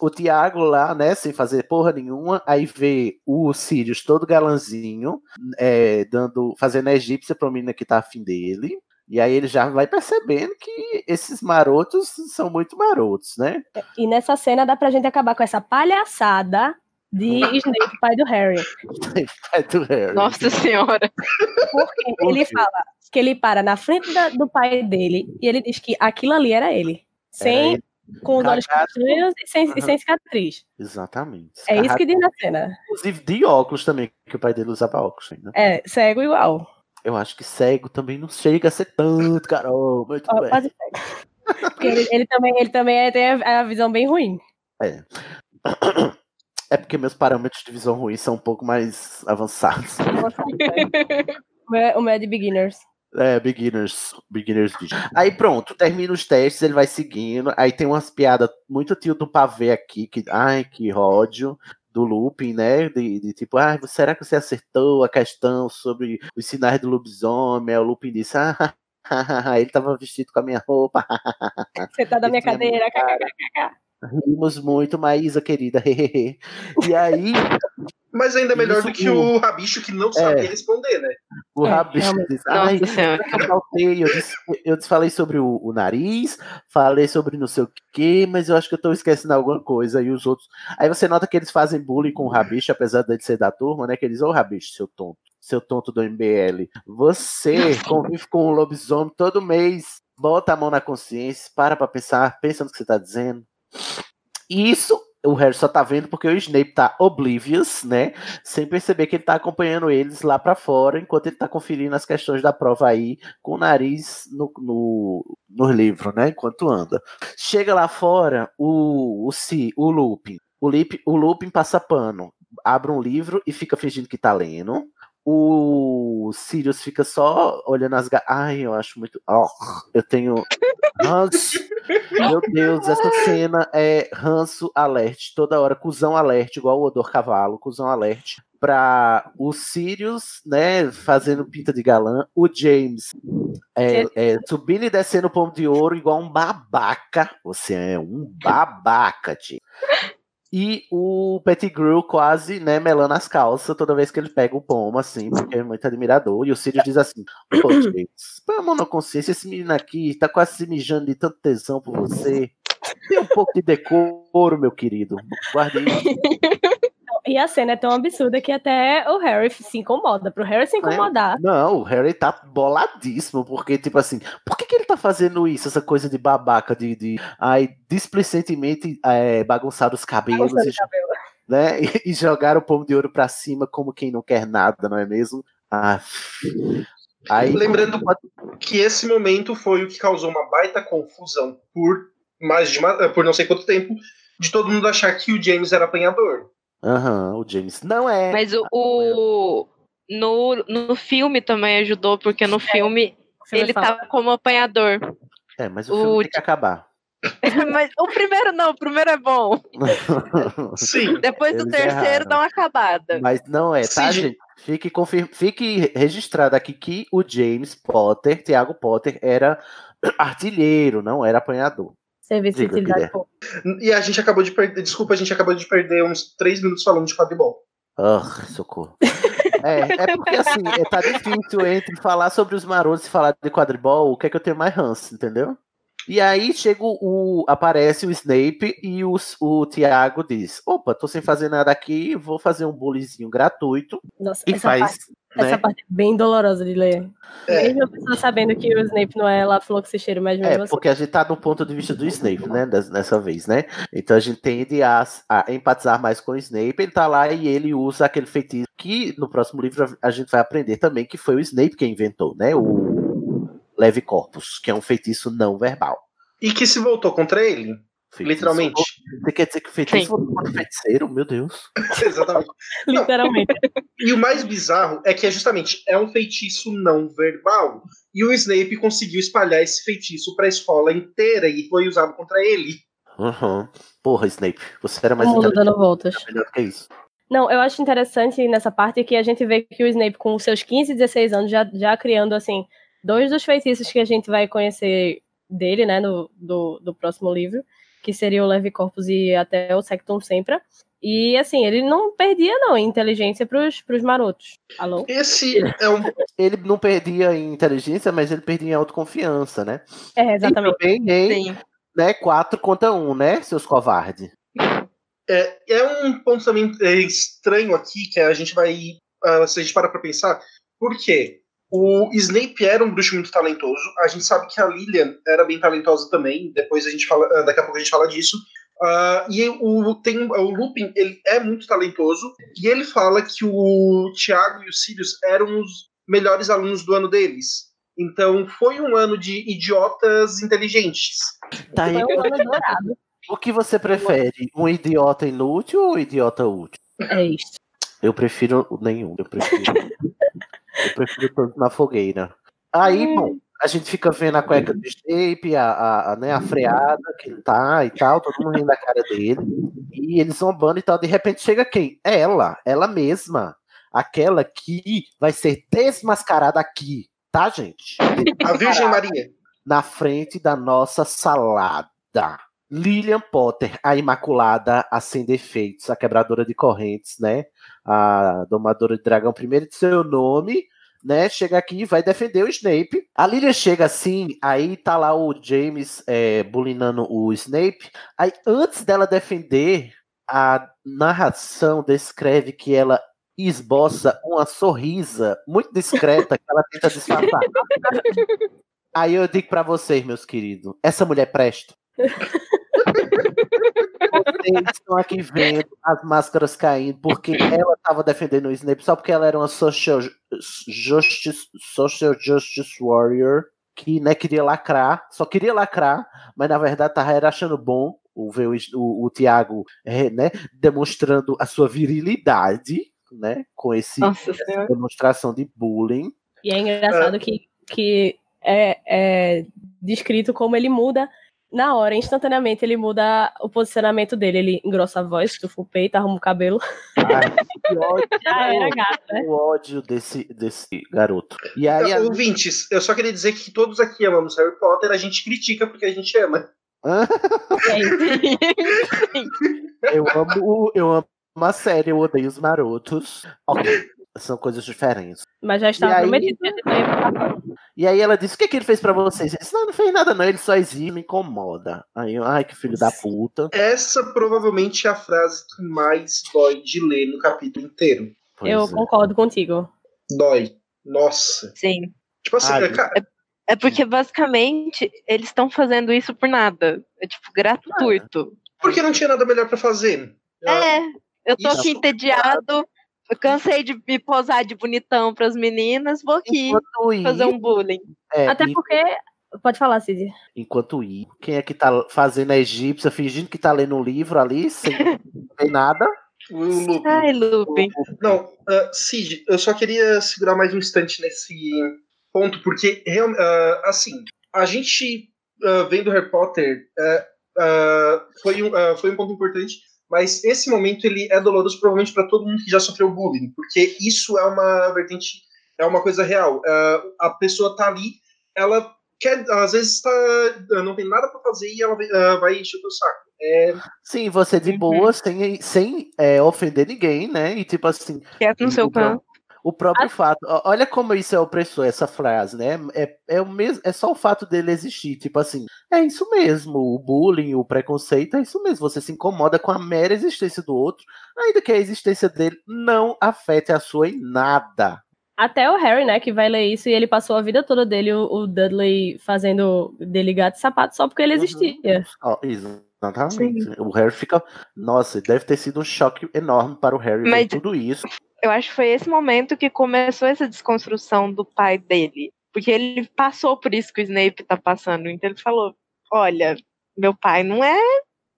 o Tiago lá, né, sem fazer porra nenhuma. Aí vê o Sirius todo galanzinho, é, dando, fazendo a egípcia pra menina que tá afim dele. E aí ele já vai percebendo que esses marotos são muito marotos, né? E nessa cena dá pra gente acabar com essa palhaçada de <laughs> Snape, pai do Harry. Pai do Harry. Nossa senhora. Porque ele fala que ele para na frente da- do pai dele e ele diz que aquilo ali era ele. Sem, ele. com os olhos castanhos e sem, e sem cicatriz. Exatamente. É isso que diz na cena. Inclusive de óculos também, que o pai dele usava óculos ainda. É, cego igual. Eu acho que cego também não chega a ser tanto, Carol. Muito Ó, bem. Porque ele, ele também, ele também é- tem a, visão bem ruim. É. É porque meus parâmetros de visão ruim são um pouco mais avançados. <laughs> O meu é de beginners. É, beginners, beginners vision. Aí pronto, termina os testes, ele vai seguindo. Aí tem umas piadas muito tio do pavê aqui, que, ai, que ódio do Lupin, né? De, de tipo, ai, será que você acertou a questão sobre os sinais do lobisomem? Aí o Lupin disse, ah, <laughs> ele tava vestido com a minha roupa. <laughs> Você tá da minha cadeira. kkkk. Rimos muito, Maísa, querida. <laughs> e aí, Mas ainda melhor Isso, do que o- o Rabicho que não sabia É. responder, né? o É, Rabicho ai, eu faltei, eu, disse, eu disse- falei sobre o, o nariz, falei sobre não sei o que, mas eu acho que eu tô esquecendo alguma coisa. E os outros. Aí você nota que eles fazem bullying com o Rabicho, apesar dele ser da turma, né? Que eles, ô Rabicho, seu tonto, seu tonto do MBL. Você convive com o lobisomem todo mês, bota a mão na consciência, para pra pensar, pensa no que você tá dizendo. E isso o Harry só tá vendo porque o Snape tá oblivious, né? Sem perceber que ele tá acompanhando eles lá pra fora, enquanto ele tá conferindo as questões da prova aí, com o nariz no, no, no livro, né? Enquanto anda. Chega lá fora, o, o, Si, o Lupin. O, Lip, o Lupin passa pano, abre um livro e fica fingindo que tá lendo. O Sirius fica só olhando as. Ai, eu acho muito. Oh, eu tenho. Ranço. Meu Deus, essa cena é ranço alert. Toda hora, cuzão alert, igual o odor cavalo, cuzão alert. Pra o Sirius, né, fazendo pinta de galã. O James é, é, subindo e descendo o pomo de ouro igual um babaca. Você é um babaca, tio. E o Pettigrew quase, né, melando as calças toda vez que ele pega o pomo, assim, porque é muito admirador. E o Sirius diz assim: Pô, James, põe a mão na consciência, esse menino aqui tá quase se mijando de tanto tesão por você. Tem um pouco de decoro, meu querido. Guarde isso. <laughs> E a cena é tão absurda que até o Harry se incomoda. Pro Harry se incomodar. Não, o Harry tá boladíssimo, porque, tipo assim, por que, que ele tá fazendo isso, essa coisa de babaca, de, de ai, displicentemente é, bagunçar os cabelos, e, cabelo. né, <laughs> e, e jogar o pomo de ouro pra cima como quem não quer nada, não é mesmo? Ah, aí, Lembrando que esse momento foi o que causou uma baita confusão por mais de uma, por não sei quanto tempo de todo mundo achar que o James era apanhador. Aham, o James não é. Mas o, o- no, no filme também ajudou, porque no filme Você vai ele tava como apanhador. É, mas o filme o- tem que acabar. <laughs> Mas o primeiro não, o primeiro é bom. <laughs> Sim. Depois do terceiro erraram. dá uma acabada. Mas não é, tá, Sim, gente? Fique, confir... Fique registrado aqui que o James Potter, Tiago Potter, era <clears throat> artilheiro, não era apanhador. Serviço de Diga, utilidade Guilherme. pública. E a gente acabou de perder. Desculpa, a gente acabou de perder uns três minutos falando de quadribol. Ah, socorro. É, é porque assim, é, tá difícil entre falar sobre os marotos e falar de quadribol, o que é que eu tenho mais ranço, entendeu? E aí chega o, aparece o Snape e o, o Tiago diz: Opa, tô sem fazer nada aqui, vou fazer um bullyingzinho gratuito. Nossa, E faz, parte, né? essa parte é bem dolorosa de ler. É. Mesmo a pessoa sabendo que o Snape não é lá fluxicheiro, mas mesmo É, assim. porque a gente tá do ponto de vista do Snape, né? des- Dessa vez, né? Então a gente tende a, a empatizar mais com o Snape. Ele tá lá e ele usa aquele feitiço que no próximo livro a gente vai aprender também, que foi o Snape quem inventou, né? O Leve Corpus, que é um feitiço não verbal. E que se voltou contra ele. Feitiço. Literalmente. Você quer dizer que o feitiço foi um feiticeiro? Meu Deus. <laughs> Exatamente. <laughs> Literalmente. E o mais bizarro é que é justamente é um feitiço não verbal. E o Snape conseguiu espalhar esse feitiço pra escola inteira e foi usado contra ele. Uhum. Porra, Snape, você era mais mundo inteligente, dando voltas. melhor que isso. Não, eu acho interessante nessa parte que a gente vê que o Snape, com seus 15, 16 anos, já, já criando, assim, dois dos feitiços que a gente vai conhecer dele, né, no, do, do próximo livro, que seria o Leve Corpus e até o Sectum Sempra. E, assim, ele não perdia, não, em inteligência pros, pros marotos. Alô? Esse é um. <laughs> Ele não perdia em inteligência, mas ele perdia em autoconfiança, né? É, exatamente. E também em né, 4 contra 1, né, seus covardes? É, é um ponto também estranho aqui que a gente vai. ah, se a gente para pra pensar, por quê? O Snape era um bruxo muito talentoso. A gente sabe que a Lilian era bem talentosa também. Depois a gente fala, ah, daqui a pouco a gente fala disso. Ah, e o, tem, o Lupin ele é muito talentoso e ele fala que o Tiago e o Sirius eram os melhores alunos do ano deles. Então foi um ano de idiotas inteligentes. Tá aí, um ano dourado. o que você prefere? Um idiota inútil ou um idiota útil? É isso. Eu prefiro nenhum. Eu prefiro. <laughs> eu prefiro todos na fogueira. Aí, bom, a gente fica vendo a cueca do Snape, a, a, a, né, a freada que ele tá e tal, todo mundo rindo da cara dele. E eles zombando e tal. De repente chega quem? Ela, ela mesma. Aquela que vai ser desmascarada aqui, tá, gente? A Virgem Maria. na frente da nossa salada. Lilian Potter, a Imaculada, a sem defeitos, a quebradora de correntes, né? A domadora de dragão, primeiro de seu nome, né? Chega aqui e vai defender o Snape. A Lilian chega assim, aí tá lá o James é, bulinando o Snape. Aí, antes dela defender, a narração descreve que ela esboça uma sorrisa muito discreta que ela tenta disfarçar. <laughs> Aí eu digo pra vocês, meus queridos, essa mulher presta. Vocês estão aqui vendo as máscaras caindo porque ela estava defendendo o Snape só porque ela era uma social justice, social justice warrior que né, queria lacrar, só queria lacrar, mas na verdade tava era achando bom o ver o, o, o Tiago é, né, demonstrando a sua virilidade, né, com esse Nossa essa Senhora. demonstração de bullying. E é engraçado que, que é, é descrito como ele muda na hora, instantaneamente, ele muda o posicionamento dele. Ele engrossa a voz, estufa o peito, arruma o cabelo. Ai, que <laughs> ódio, Já era gato, né? o ódio desse, desse garoto. E aí, a- Ouvintes, eu só queria dizer que todos aqui amamos Harry Potter, a gente critica porque a gente ama. <laughs> Eu amo, eu amo a série, eu odeio os marotos. Ok, são coisas diferentes. Mas já estava aí- prometido que a gente não ia falar. E aí ela disse: O que, que ele fez pra vocês? Ele disse: Não, não fez nada, não. Ele só exige, me incomoda. Aí eu, ai, que filho da puta. Essa provavelmente é a frase que mais dói de ler no capítulo inteiro. Pois Eu é. concordo contigo. Dói. Nossa. Sim. Tipo assim, Ai, cara, É porque basicamente eles estão fazendo isso por nada. É tipo gratuito. porque não tinha nada melhor pra fazer. É, eu tô Isso. aqui entediado. Eu cansei de me posar de bonitão pras meninas, vou aqui Enquanto fazer um bullying. é, Até e- porque. Pode falar, Cid. enquanto ir, quem é que tá fazendo a egípcia, fingindo que tá lendo um livro ali, sem <laughs> ver nada? O Lupin. Ai, Lupin. Não, ah, Cid, eu só queria segurar mais um instante nesse ponto, porque, ah, assim, a gente ah, vendo Harry Potter ah, foi, um, foi um ponto importante, mas esse momento ele é doloroso provavelmente para todo mundo que já sofreu bullying, porque isso é uma vertente, é uma coisa real. Ah, a pessoa tá ali, ela quer, às vezes tá, não tem nada para fazer e ela vai, ah, vai encher o teu saco. É, Sim, você de Uhum. boa, sem, sem é, ofender ninguém, né? E tipo assim, Quieto no seu canto. O próprio fato. ó, Olha como isso é opressor, essa frase, né? É, é, o mesmo, é só o fato dele existir. Tipo assim, é isso mesmo. O bullying, o preconceito, é isso mesmo. Você se incomoda com a mera existência do outro, ainda que a existência dele não afete a sua em nada. Até o Harry, né, que vai ler isso, e ele passou a vida toda dele, o, o Dudley, fazendo dele gato e sapato só porque ele Uhum. existia. Ó, exatamente. O Harry fica. Nossa, deve ter sido um choque enorme para o Harry Mas- ver tudo isso. Eu acho que foi esse momento que começou essa desconstrução do pai dele. Porque ele passou por isso que o Snape tá passando. Então ele falou: Olha, meu pai não é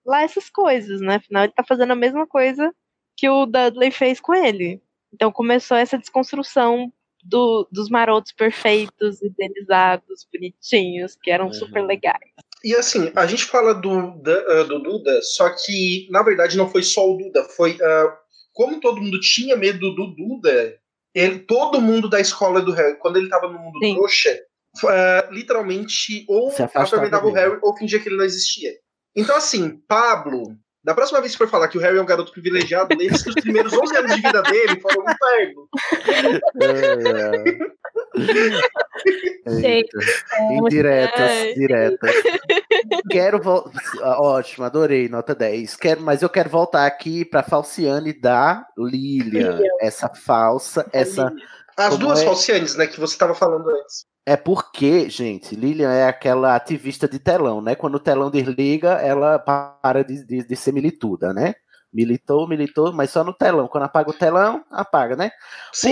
lá essas coisas, né? Afinal, ele tá fazendo a mesma coisa que o Dudley fez com ele. Então começou essa desconstrução do, dos marotos perfeitos, idealizados, bonitinhos, que eram Uhum. super legais. E assim, a gente fala do, da- ah, do Duda, só que na verdade não foi só o Duda, foi ah, como todo mundo tinha medo do Duda, ele, todo mundo da escola do Harry, quando ele tava no mundo Sim. trouxa, ah, literalmente ou atormentava o. Harry ou fingia que ele não existia. Então assim, Pablo, da próxima vez que for falar que o Harry é um garoto privilegiado, lembre-se que os primeiros 11 anos de vida dele foram um inferno. É. Eita. Indiretas, Ai. diretas. Quero voltar. Ótimo, adorei, nota 10. Quero, mas eu quero voltar aqui pra Falciane da Lilian. Lilian. Essa falsa, essa. As duas é? falcianes, né, que você tava falando antes. É porque, gente, Lilian é aquela ativista de telão, né? Quando o telão desliga, ela para de, de, de ser milituda, né? Militou, militou, mas só no telão. Quando apaga o telão, apaga, né?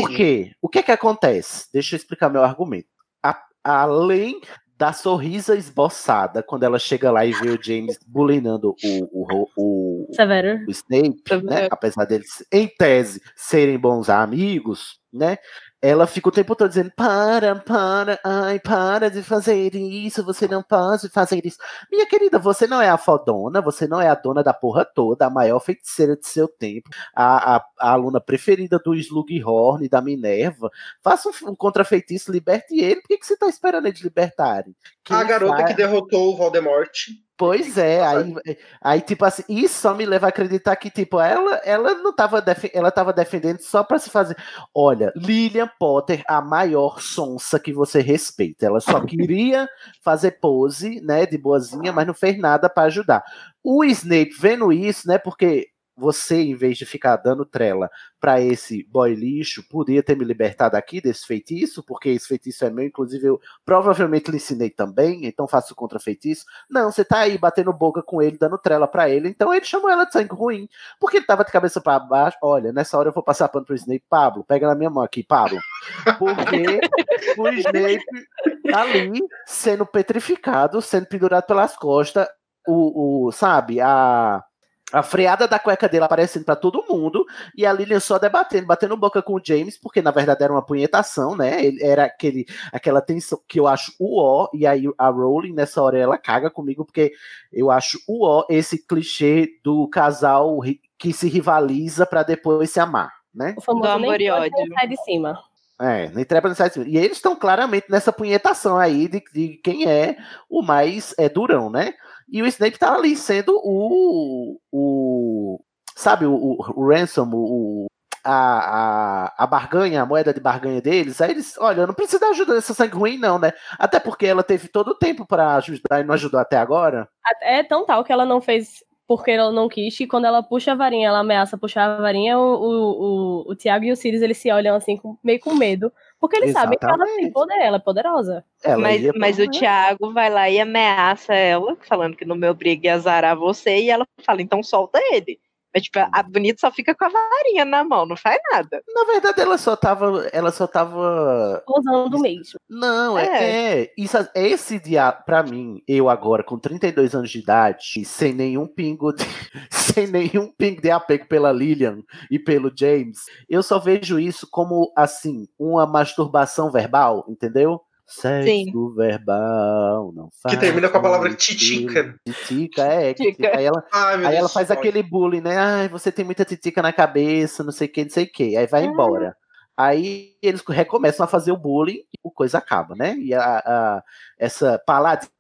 Por quê? O que é que acontece? Deixa eu explicar meu argumento. A- além da sorrisa esboçada, quando ela chega lá e vê o James bulinando o, o, o, Severo. o Snape, Severo. né? Apesar deles, em tese, serem bons amigos, né? Ela fica o tempo todo dizendo: para, para, ai, para de fazer isso, você não pode fazer isso. Minha querida, você não é a fodona, você não é a dona da porra toda, a maior feiticeira de seu tempo, a, a, a aluna preferida do Slughorn, da Minerva. Faça um, um contrafeitiço, liberte ele. Por que, que você tá esperando eles libertarem? Quem A garota faz- que derrotou o Voldemort. Pois é, aí, aí tipo assim, isso só me leva a acreditar que tipo ela, ela não tava ela tava defendendo só pra se fazer. Olha, Lilian Potter, a maior sonsa que você respeita. Ela só queria fazer pose, né, de boazinha, mas não fez nada pra ajudar. O Snape vendo isso, né, porque você, em vez de ficar dando trela pra esse boy lixo, podia ter me libertado aqui desse feitiço, porque esse feitiço é meu, inclusive eu provavelmente lhe ensinei também, então faço contra feitiço. Não, você tá aí batendo boca com ele, dando trela pra ele, então ele chamou ela de sangue ruim, porque ele tava de cabeça pra baixo. Olha, nessa hora eu vou passar pano pro Snape. Pablo, pega na minha mão aqui, Pablo. Porque o Snape ali sendo petrificado, sendo pendurado pelas costas, o, o sabe, a a freada da cueca dele aparecendo pra todo mundo e a Lilian só debatendo, batendo boca com o James, porque na verdade era uma punhetação, né? Ele, era aquele, aquela tensão que eu acho o ó, e aí a Rowling nessa hora ela caga comigo, porque eu acho o ó esse clichê do casal que se rivaliza pra depois se amar, né? O famoso Do amor e ódio. sai de cima. É, nem trepa nem sai de cima. E eles estão claramente nessa punhetação aí de, de quem é o mais é, durão, né? E o Snape tá ali sendo o. o sabe, o, o, Ransom, o, a, a, a barganha, a moeda de barganha deles. Aí eles, olha, não precisa da ajuda dessa sangue ruim, não, né? Até porque ela teve todo o tempo pra ajudar e não ajudou até agora. É tão tal que ela não fez porque ela não quis, que quando ela puxa a varinha, ela ameaça puxar a varinha, o, o, o, o Tiago e o Sirius, eles se olham assim, com- meio com medo, porque eles sabem que ela tem Exatamente. poder, ela é poderosa. Ela mas mas o Thiago vai lá e ameaça ela, falando que não me obrigue a zarar você, e ela fala, então solta ele. Mas, tipo, a Bonita só fica com a varinha na mão, não faz nada. Na verdade, ela só tava. Ela só tava Usando mesmo. Não, é, é, isso, esse dia, pra mim, eu agora com 32 anos de idade, sem nenhum pingo de, <laughs> sem nenhum pingo de apego pela Lilian e pelo James, eu só vejo isso como assim, uma masturbação verbal, entendeu? Sexo verbal, não faz. Que termina com a palavra titica. Titica, é, <laughs> Titica. Aí ela, Ai, Aí ela faz aquele bullying, né? Ai, você tem muita titica na cabeça, não sei o que, não sei o que. Aí vai embora. Aí eles recomeçam a fazer o bullying e o coisa acaba, né? E a, a- essa paladina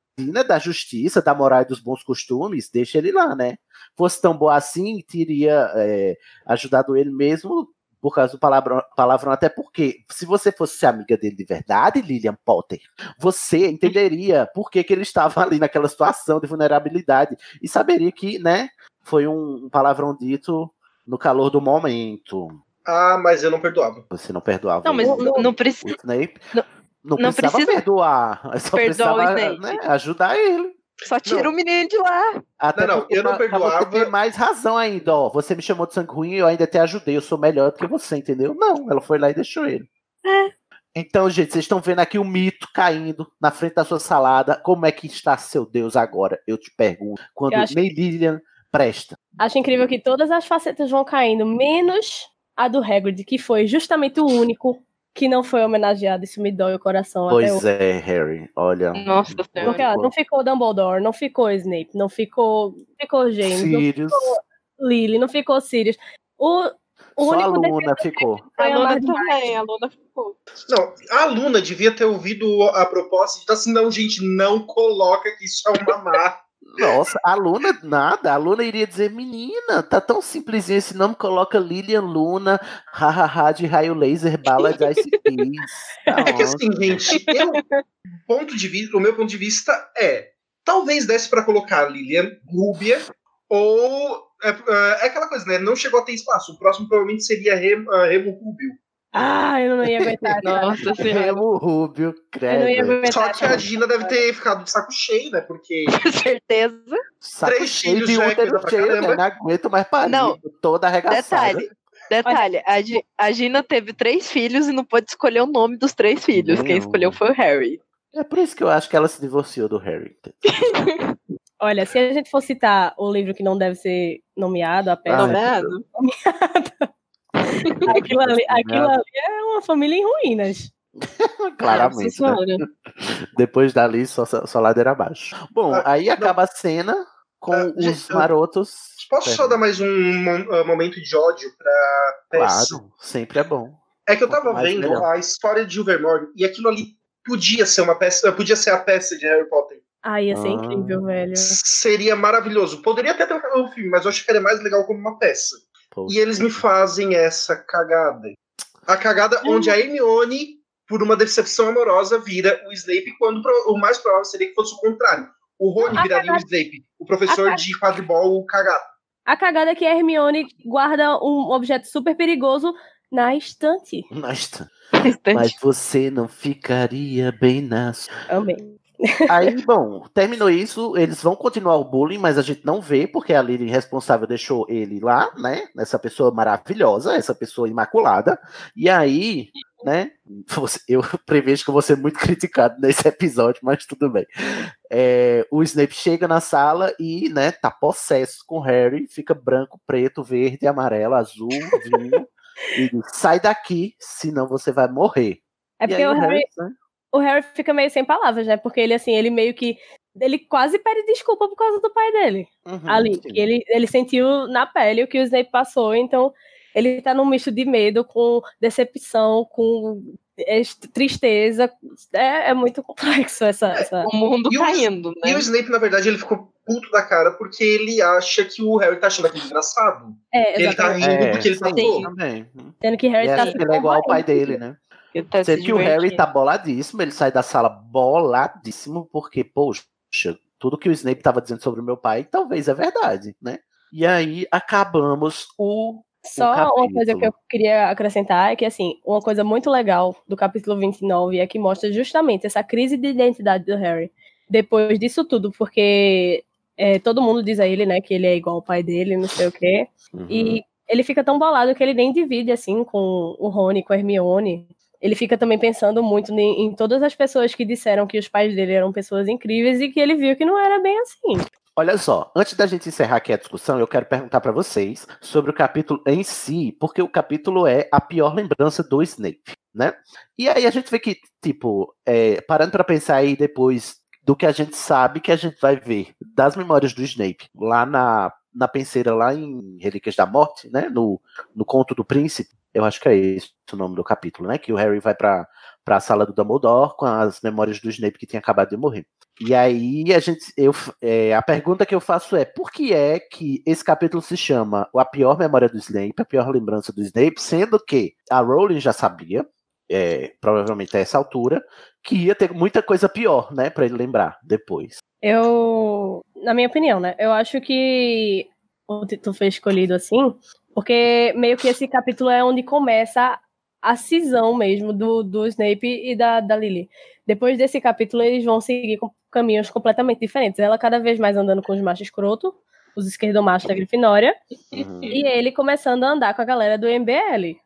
da justiça, da moral e dos bons costumes, deixa ele lá, né? Fosse tão boa assim, teria é, ajudado ele mesmo por causa do palavrão, palavrão, até porque se você fosse amiga dele de verdade, Lilian Potter, você entenderia por que, que ele estava ali naquela situação de vulnerabilidade e saberia que, né, foi um, palavrão dito no calor do momento. Ah, mas eu não perdoava. Você não perdoava Não, mas o, não, não precisa. Snape? Não- Não, não precisava precisa perdoar, só perdoar o precisava Snape. né, ajudar ele. Só tira o menino de lá. Até Não, não, eu não pra você perdoava. ter mais razão ainda, ó. Você me chamou de sangue ruim e eu ainda te ajudei. Eu sou melhor do que você, entendeu? Não, ela foi lá e deixou ele. É. Então, gente, vocês estão vendo aqui o mito caindo na frente da sua salada. Como é que está seu Deus agora? Eu te pergunto. Quando nem Lilian presta. Acho incrível que todas as facetas vão caindo, menos a do Hagrid, que foi justamente o único que não foi homenageado. Isso me dói o coração Pois é, Harry, olha. Nossa senhora. Porque ó, não ficou Dumbledore, não ficou Snape, não ficou, ficou James, não Sirius, ficou Lily, não ficou Sirius. O, o só a único Luna ficou. foi A a Luna também, a Luna ficou. Não, a Luna devia ter ouvido a proposta de assim, não, gente, não coloca que isso é uma má. Nossa, a Luna, nada. A Luna iria dizer, menina, tá tão simplesinho esse nome, coloca Lilian Luna, hahaha, de raio laser, bala de Ice. Tá <laughs> É que assim, gente, eu, ponto de vista, o meu ponto de vista é, talvez desse pra colocar Lilian Rúbia, ou é, é aquela coisa, né? Não chegou a ter espaço. O próximo provavelmente seria Remo, uh, Remo Rubio. Ah, eu não ia aguentar. Nossa senhora. Remo Rubio, Eu não ia credo. aguentar. Só que a Gina deve ter ficado de saco cheio, né? Porque <laughs> Com certeza. Saco Três cheio filhos de é útero cheio, né? Não aguento mais parir, Não. toda arregaçada. Detalhe, detalhe, a, Gi- a Gina teve três filhos e não pôde escolher o nome dos três filhos. Quem Nenhum. escolheu foi o Harry. É por isso que eu acho que ela se divorciou do Harry. <laughs> Olha, se a gente for citar o livro que não deve ser nomeado, a Ah, peça, Nomeado? <laughs> <laughs> aquilo, ali, aquilo ali é uma família em ruínas. <laughs> Claramente. né? Depois dali, só, só ladeira abaixo. Bom, Ah, aí acaba a cena com Ah, os gente, eu- marotos. posso só dar mais um uh, momento de ódio pra peça? Claro, sempre é bom. É que eu tava mais, vendo melhor. a história de Ilvermorny e aquilo ali podia ser uma peça, podia ser a peça de Harry Potter. Ah, ia ser Ah. incrível, velho. Seria maravilhoso. Poderia até ter um filme, mas eu acho que era mais legal como uma peça. Pô. E eles me fazem essa cagada. A cagada onde a Hermione, por uma decepção amorosa, vira o Snape, quando o mais provável seria que fosse o contrário. O Rony A viraria o cagada- Snape, o professor a- de quadribol cagado. A cagada é que a Hermione guarda um objeto super perigoso na estante. Mas, tá. Bastante. mas você não ficaria bem na sua. Amém. Aí, bom, terminou isso, eles vão continuar o bullying, mas a gente não vê, porque a Lily responsável deixou ele lá, né? Essa pessoa maravilhosa, essa pessoa imaculada. E aí, né? eu prevejo que eu vou ser muito criticado nesse episódio, mas tudo bem. É, o Snape chega na sala e, né, tá possesso com o Harry, fica branco, preto, verde, amarelo, azul, vinho. <laughs> e diz, sai daqui, senão você vai morrer. É E porque aí o Harry, né? O Harry fica meio sem palavras, né? Porque ele, assim, ele meio que. Ele quase pede desculpa por causa do pai dele. Uhum, ali. ele, ele sentiu na pele o que o Snape passou, então ele tá num misto de medo, com decepção, com é, tristeza. É, é muito complexo essa. essa... O mundo E o- caindo, E o né? Snape, na verdade, ele ficou puto da cara porque ele acha que o Harry tá achando aquilo engraçado. É, Ele tá rindo porque ele tá louco. também. Sendo que Harry E tá ele é igual ao pai dele, né? Tá se Sendo que o Harry tá boladíssimo, ele sai da sala boladíssimo, porque, poxa, tudo que o Snape tava dizendo sobre o meu pai, talvez é verdade, né? E aí acabamos o. Só uma capítulo. coisa que eu queria acrescentar é que, assim, uma coisa muito legal do capítulo 29 é que mostra justamente essa crise de identidade do Harry. Depois disso tudo, porque é, todo mundo diz a ele, né, que ele é igual ao pai dele, não sei o quê. Uhum. E ele fica tão bolado que ele nem divide, assim, com o Rony, com a Hermione. Ele fica também pensando muito em, em todas as pessoas que disseram que os pais dele eram pessoas incríveis e que ele viu que não era bem assim. Olha só, antes da gente encerrar aqui a discussão, eu quero perguntar pra vocês sobre o capítulo em si, porque o capítulo é a pior lembrança do Snape, né? E aí a gente vê que, tipo, é, parando pra pensar aí depois do que a gente sabe que a gente vai ver das memórias do Snape lá na, na penseira, lá em Relíquias da Morte, né? No, no Conto do Príncipe, eu acho que é esse o nome do capítulo, né? Que o Harry vai pra, pra sala do Dumbledore com as memórias do Snape que tinha acabado de morrer. E aí a gente, eu, é, a pergunta que eu faço é por que é que esse capítulo se chama a pior memória do Snape, a pior lembrança do Snape, sendo que a Rowling já sabia, é, provavelmente a essa altura, que ia ter muita coisa pior, né, para ele lembrar depois. Eu, na minha opinião, né? Eu acho que o título foi escolhido assim, porque meio que esse capítulo é onde começa a cisão mesmo do, do Snape e da, da Lily. Depois desse capítulo, eles vão seguir com caminhos completamente diferentes. Ela cada vez mais andando com os machos escroto, os esquerdomachos da Grifinória, Uhum. e ele começando a andar com a galera do MBL.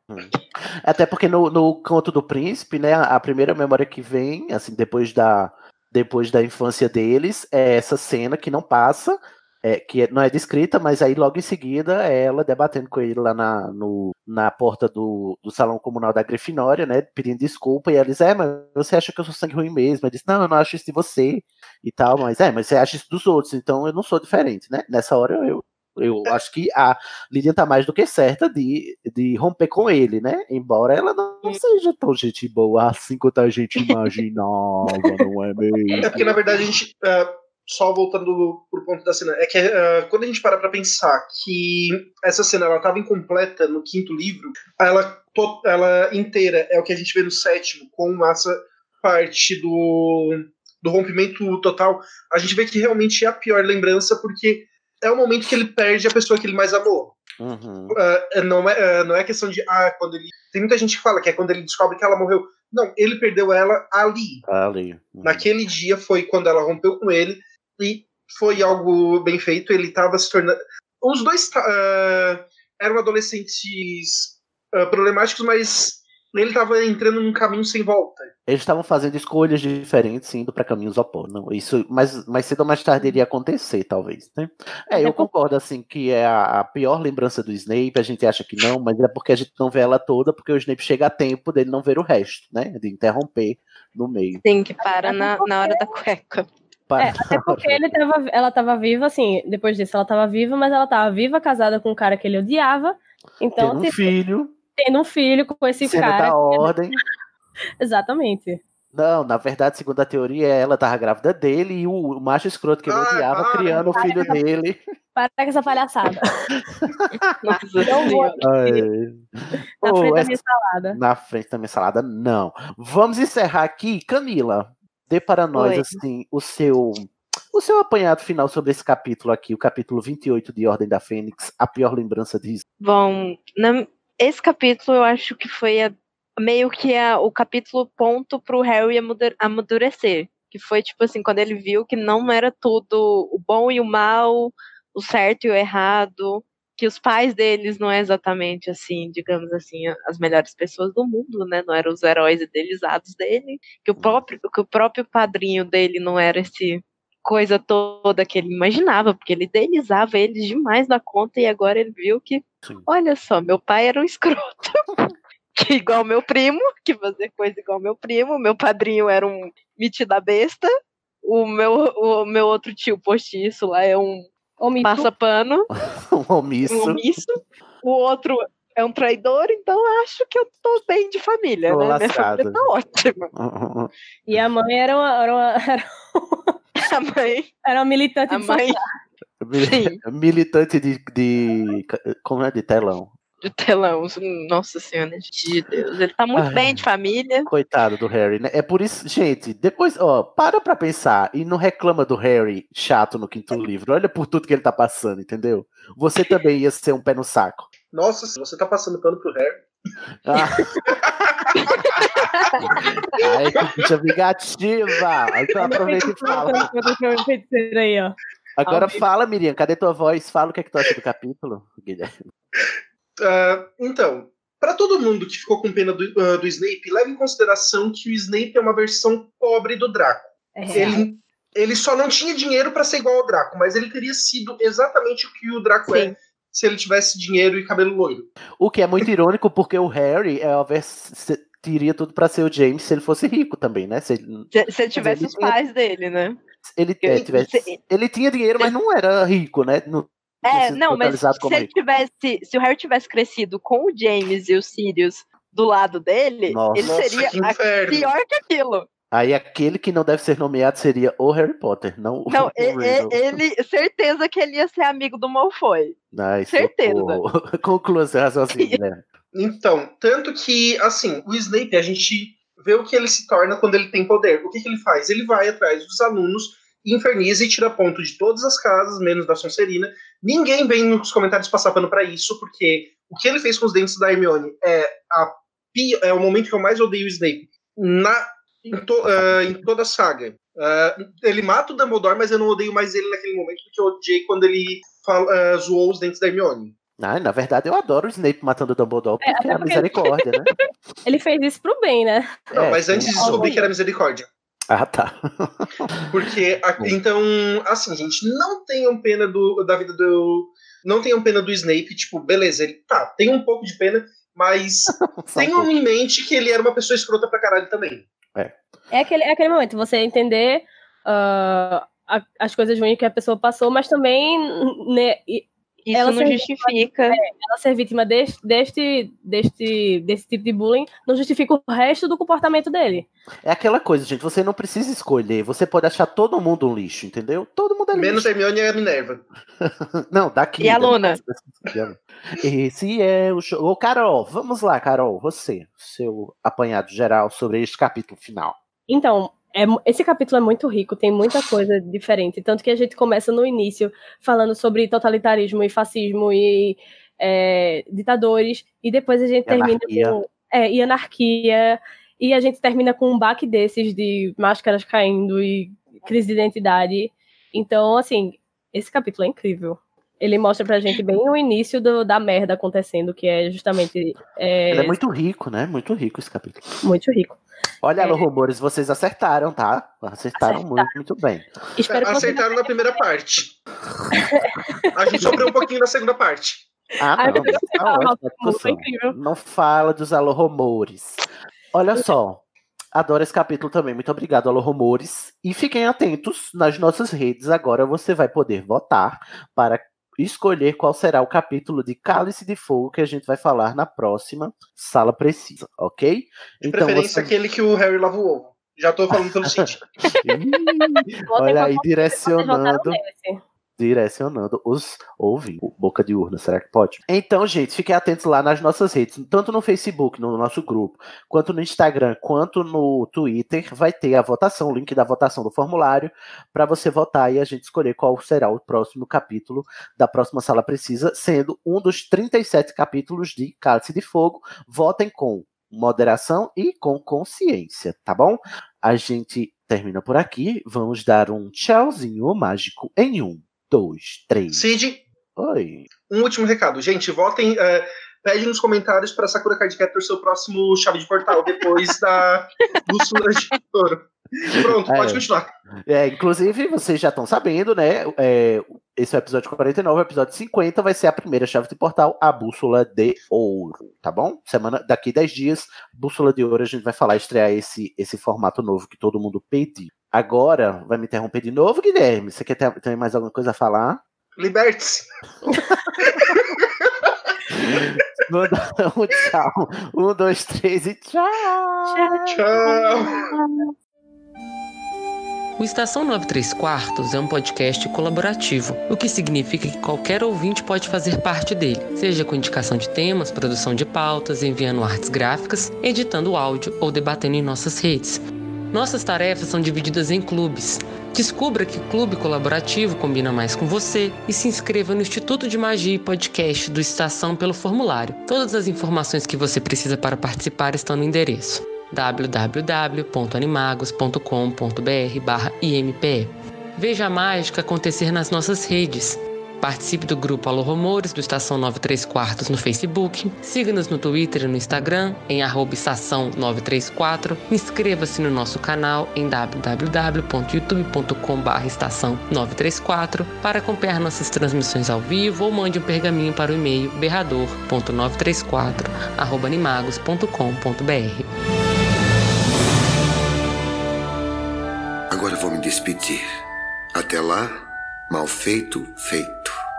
Até porque no, no Conto do Príncipe, né, a primeira memória que vem, assim, depois da, depois da infância deles, é essa cena que não passa, é, que não é descrita, mas aí logo em seguida é ela debatendo com ele lá na, no, na porta do, do salão comunal da Grifinória, né? Pedindo desculpa, e ela diz, é, mas você acha que eu sou sangue ruim mesmo? Ela diz, não, eu não acho isso de você e tal, mas é, mas você acha isso dos outros, então eu não sou diferente, né? Nessa hora eu, eu acho que a Lilian tá mais do que certa de, de romper com ele, né? Embora ela não seja tão gente boa assim quanto a gente imaginava, <laughs> não é mesmo? É porque, na verdade, a gente. ah, só voltando pro ponto da cena, é que ah, quando a gente para pra pensar que essa cena ela tava incompleta no quinto livro, ela, ela inteira é o que a gente vê no sétimo, com essa parte do, do rompimento total, a gente vê que realmente é a pior lembrança, porque é o momento que ele perde a pessoa que ele mais amou. Uhum. Ah, não, é, ah, não é questão de, ah, quando ele. Tem muita gente que fala que é quando ele descobre que ela morreu. Não, ele perdeu ela ali. Ali. Uhum. Naquele dia foi quando ela rompeu com ele e foi algo bem feito. Ele estava se tornando. Os dois ah, eram adolescentes ah, problemáticos, mas ele estava entrando num caminho sem volta. Eles estavam fazendo escolhas diferentes, indo para caminhos opostos. Não, isso, mas mais cedo ou mais tarde iria acontecer, talvez. Né? É, eu concordo assim que é a, a pior lembrança do Snape. A gente acha que não, mas é porque a gente não vê ela toda, porque o Snape chega a tempo dele não ver o resto, né? De interromper no meio. Sim, que para na, na hora da cueca. Para- É, até porque <laughs> ele tava, ela tava viva, assim, depois disso ela tava viva, mas ela tava viva, casada com um cara que ele odiava. Então, Tendo um tipo, filho, tendo um filho com esse sendo cara. da ordem. <laughs> Exatamente. Não, na verdade, segundo a teoria, ela tava grávida dele e o, macho escroto que ele odiava ah, criando o filho dele. Para com essa palhaçada. <laughs> Não vou. Na Oh, frente da essa- minha salada. Na frente da minha salada, não. Vamos encerrar aqui. Camila, dê para nós, Oi. assim, o seu o seu apanhado final sobre esse capítulo aqui, o capítulo 28 de Ordem da Fênix, a pior lembrança disso. Bom, na- esse capítulo eu acho que foi a- meio que a- o capítulo ponto pro Harry amadu- amadurecer. Que foi tipo assim, quando ele viu que não era tudo o bom e o mal, o certo e o errado, que os pais deles não é exatamente assim, digamos assim, as melhores pessoas do mundo, né? Não eram os heróis idealizados dele, que o próprio, que o próprio padrinho dele não era esse coisa toda que ele imaginava, porque ele idealizava eles demais da conta e agora ele viu que Sim. Olha só, meu pai era um escroto. <laughs> que igual meu primo, que fazia coisa igual meu primo. Meu padrinho era um metida besta. O meu, o meu outro tio postiço lá é um Omito. passa-pano, <laughs> Um omisso. um omisso. O outro é um traidor, então acho que eu tô bem de família, Tô né? Minha lascada. família tá ótima. <laughs> E a mãe era uma, era uma, <laughs> era A mãe, era uma militante a de mãe Sim. Militante de, de. Como é? De telão. De telão. Nossa senhora, de Deus. Ele tá muito Ai. bem de família. Coitado do Harry, né? É por isso, gente, depois, ó, para pra pensar e não reclama do Harry chato no quinto livro. Olha por tudo que ele tá passando, entendeu? Você também ia ser um pé no saco. Nossa, você tá passando pano pro Harry. Ah. <laughs> Ai, que bicha vingativa! Então aproveita e fala. aí, ó. Agora fala, Miriam, cadê tua voz? Fala o que é que tu acha do capítulo, Guilherme. Ah, então, para todo mundo que ficou com pena do, ah, do Snape, leve em consideração que o Snape é uma versão pobre do Draco. É. Ele, ele só não tinha dinheiro para ser igual ao Draco, mas ele teria sido exatamente o que o Draco Sim. é se ele tivesse dinheiro e cabelo loiro. O que é muito <laughs> irônico, porque o Harry é a teria tudo pra ser o James se ele fosse rico também, né? Se ele, Se, se ele tivesse ele os tinha- pais dele, né? ele, é, tivesse- se- ele tinha dinheiro, mas não era rico, né? Não É, não, mas se ele tivesse, se o Harry tivesse crescido com o James e o Sirius do lado dele, Nossa. ele Nossa, seria que a- inferno. pior que aquilo. Aí aquele que não deve ser nomeado seria o Harry Potter, não o Não, <laughs> o e- e- Riddle. ele, certeza que ele ia ser amigo do Malfoy. Ai, certeza. socorro. <laughs> Conclua seu raciocínio, né? Então, tanto que, assim, o Snape, a gente vê o que ele se torna quando ele tem poder. O que, que ele faz? Ele vai atrás dos alunos, inferniza e tira ponto de todas as casas, menos da Sonserina. Ninguém vem nos comentários passar pano pra isso, porque o que ele fez com os dentes da Hermione é, a é o momento que eu mais odeio o Snape. Na, em, to- ah, em toda a saga. Ah, ele mata o Dumbledore, mas eu não odeio mais ele naquele momento, porque eu odiei quando ele fala- ah, zoou os dentes da Hermione. Ah, na verdade, eu adoro o Snape matando o Dumbledore, porque até é a porque- misericórdia, né? <laughs> Ele fez isso pro bem, né? Não, É, mas antes sim. descobri que era misericórdia. <laughs> Ah, tá. Porque, a- então, assim, gente, não tenham pena do, da vida do. Não tenham pena do Snape, tipo, beleza, ele tá, tem um pouco de pena, mas <laughs> tenham em mente que ele era uma pessoa escrota pra caralho também. É aquele, é aquele momento, você entender ah, a- as coisas ruins que a pessoa passou, mas também né, Isso Ela não justifica. ela ser vítima deste, deste, deste, desse tipo de bullying não justifica o resto do comportamento dele. É aquela coisa, gente. Você não precisa escolher. Você pode achar todo mundo um lixo, entendeu? Todo mundo é lixo. Menos Hermione e a Minerva. <laughs> Não, daqui. E a Luna? Esse é o show. Ô, Carol, vamos lá, Carol. Você, seu apanhado geral sobre este capítulo final. Então, é esse capítulo é muito rico, tem muita coisa diferente. Tanto que a gente começa no início falando sobre totalitarismo e fascismo e é, ditadores, e depois a gente E termina anarquia. com. É, e anarquia. E a gente termina com um baque desses de máscaras caindo e crise de identidade. Então, assim, esse capítulo é incrível. Ele mostra pra gente bem o início do- da merda acontecendo, que é justamente. é, Ele é muito rico, né? Muito rico esse capítulo. muito rico. Olha, É. alô, rumores, vocês acertaram, tá? Acertaram, Acertaram. muito, muito bem. Espero Acertaram na primeira parte. A gente sofreu um pouquinho na segunda parte. Ah, Ai, não. Deus, tá fala ótimo, foi discussão. incrível. Não fala dos alô rumores. Olha só. Adoro esse capítulo também. Muito obrigado, alô rumores. E fiquem atentos nas nossas redes. Agora você vai poder votar para escolher qual será o capítulo de Cálice de Fogo que a gente vai falar na próxima Sala Precisa, ok? De preferência, aquele que o Harry lava o ovo. Já tô falando pelo <laughs> Votem Olha aí, direcionando. Direcionando os ouvintes. Boca de urna, será que pode? Então, gente, fiquem atentos lá nas nossas redes, tanto no Facebook, no nosso grupo, quanto no Instagram, quanto no Twitter, vai ter a votação, o link da votação do formulário, para você votar e a gente escolher qual será o próximo capítulo da próxima Sala Precisa, sendo um dos 37 capítulos de Cálice de Fogo. Votem com moderação e com consciência, tá bom? A gente termina por aqui. Vamos dar um tchauzinho mágico em um, dois, três. Cid, Oi. um último recado. Gente, votem. É, pede nos comentários para Sakura Card Captor seu próximo chave de portal depois da bússola de ouro. Pronto, É. pode continuar. É, inclusive, vocês já estão sabendo, né? é, esse é o episódio 49, o episódio 50 vai ser a primeira chave de portal, a Bússola de Ouro, tá bom? Semana, daqui 10 dias, Bússola de Ouro, a gente vai falar, estrear esse, esse formato novo que todo mundo pediu. Agora, vai me interromper de novo, Guilherme? Você quer ter, tem mais alguma coisa a falar? Liberte-se. <laughs> Um tchau. Um, dois, três e tchau. Tchau. O Estação 93 Quartos é um podcast colaborativo, o que significa que qualquer ouvinte pode fazer parte dele, seja com indicação de temas, produção de pautas, enviando artes gráficas, editando áudio ou debatendo em nossas redes. Nossas tarefas são divididas em clubes. Descubra que clube colaborativo combina mais com você e se inscreva no Instituto de Magia e Podcast do Estação pelo formulário. Todas as informações que você precisa para participar estão no endereço www.animagos.com.br/impe. Veja a mágica acontecer nas nossas redes. Participe do grupo Alô Rumores do Estação 93 Quartos no Facebook. Siga-nos no Twitter e no Instagram em estação 934. Inscreva-se no nosso canal em www.youtube.com.br estação 934 para acompanhar nossas transmissões ao vivo ou mande um pergaminho para o e-mail berrador.934 arroba animagos.com.br. Agora vou me despedir. Até lá, mal feito, feito.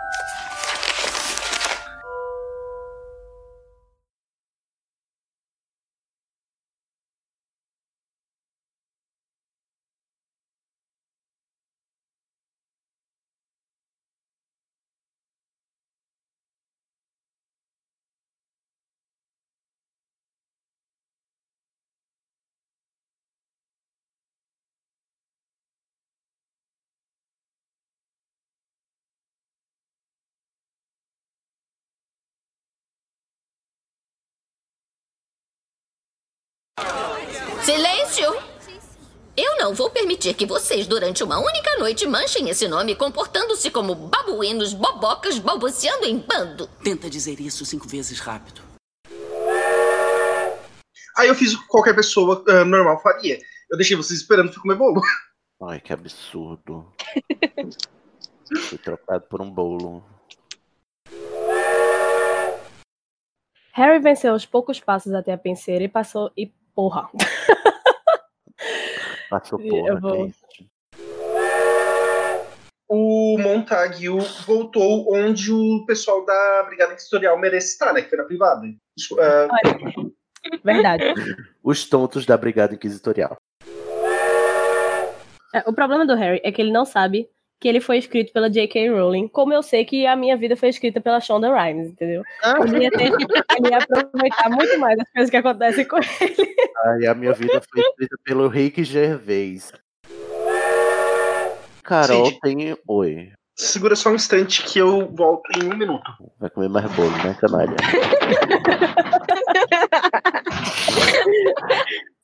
Silêncio! Eu não vou permitir que vocês, durante uma única noite, manchem esse nome comportando-se como babuínos bobocas balbuciando em bando. Tenta dizer isso cinco vezes rápido. Aí eu fiz o que qualquer pessoa ah, normal faria. Eu deixei vocês esperando pra comer bolo. Ai, que absurdo. <laughs> Fui trocado por um bolo. Harry venceu os poucos passos até a penseira e passou. E porra. <laughs> Passou Eu porra, vou- que é isso? O Montague voltou onde o pessoal da Brigada Inquisitorial merece estar, né? Que foi na privada. É, Verdade. <laughs> Os tontos da Brigada Inquisitorial. É, O problema do Harry é que ele não sabe que ele foi escrito pela J.K. Rowling, como eu sei que a minha vida foi escrita pela Shonda Rhimes, entendeu? Ele ia, ter, ele ia aproveitar muito mais as coisas que acontecem com ele. Ai, a minha vida foi escrita pelo Rick Gervais. Carol Cid. tem. Oi. segura só um instante que eu volto em um minuto. Vai comer mais bolo, né, canalha? <laughs>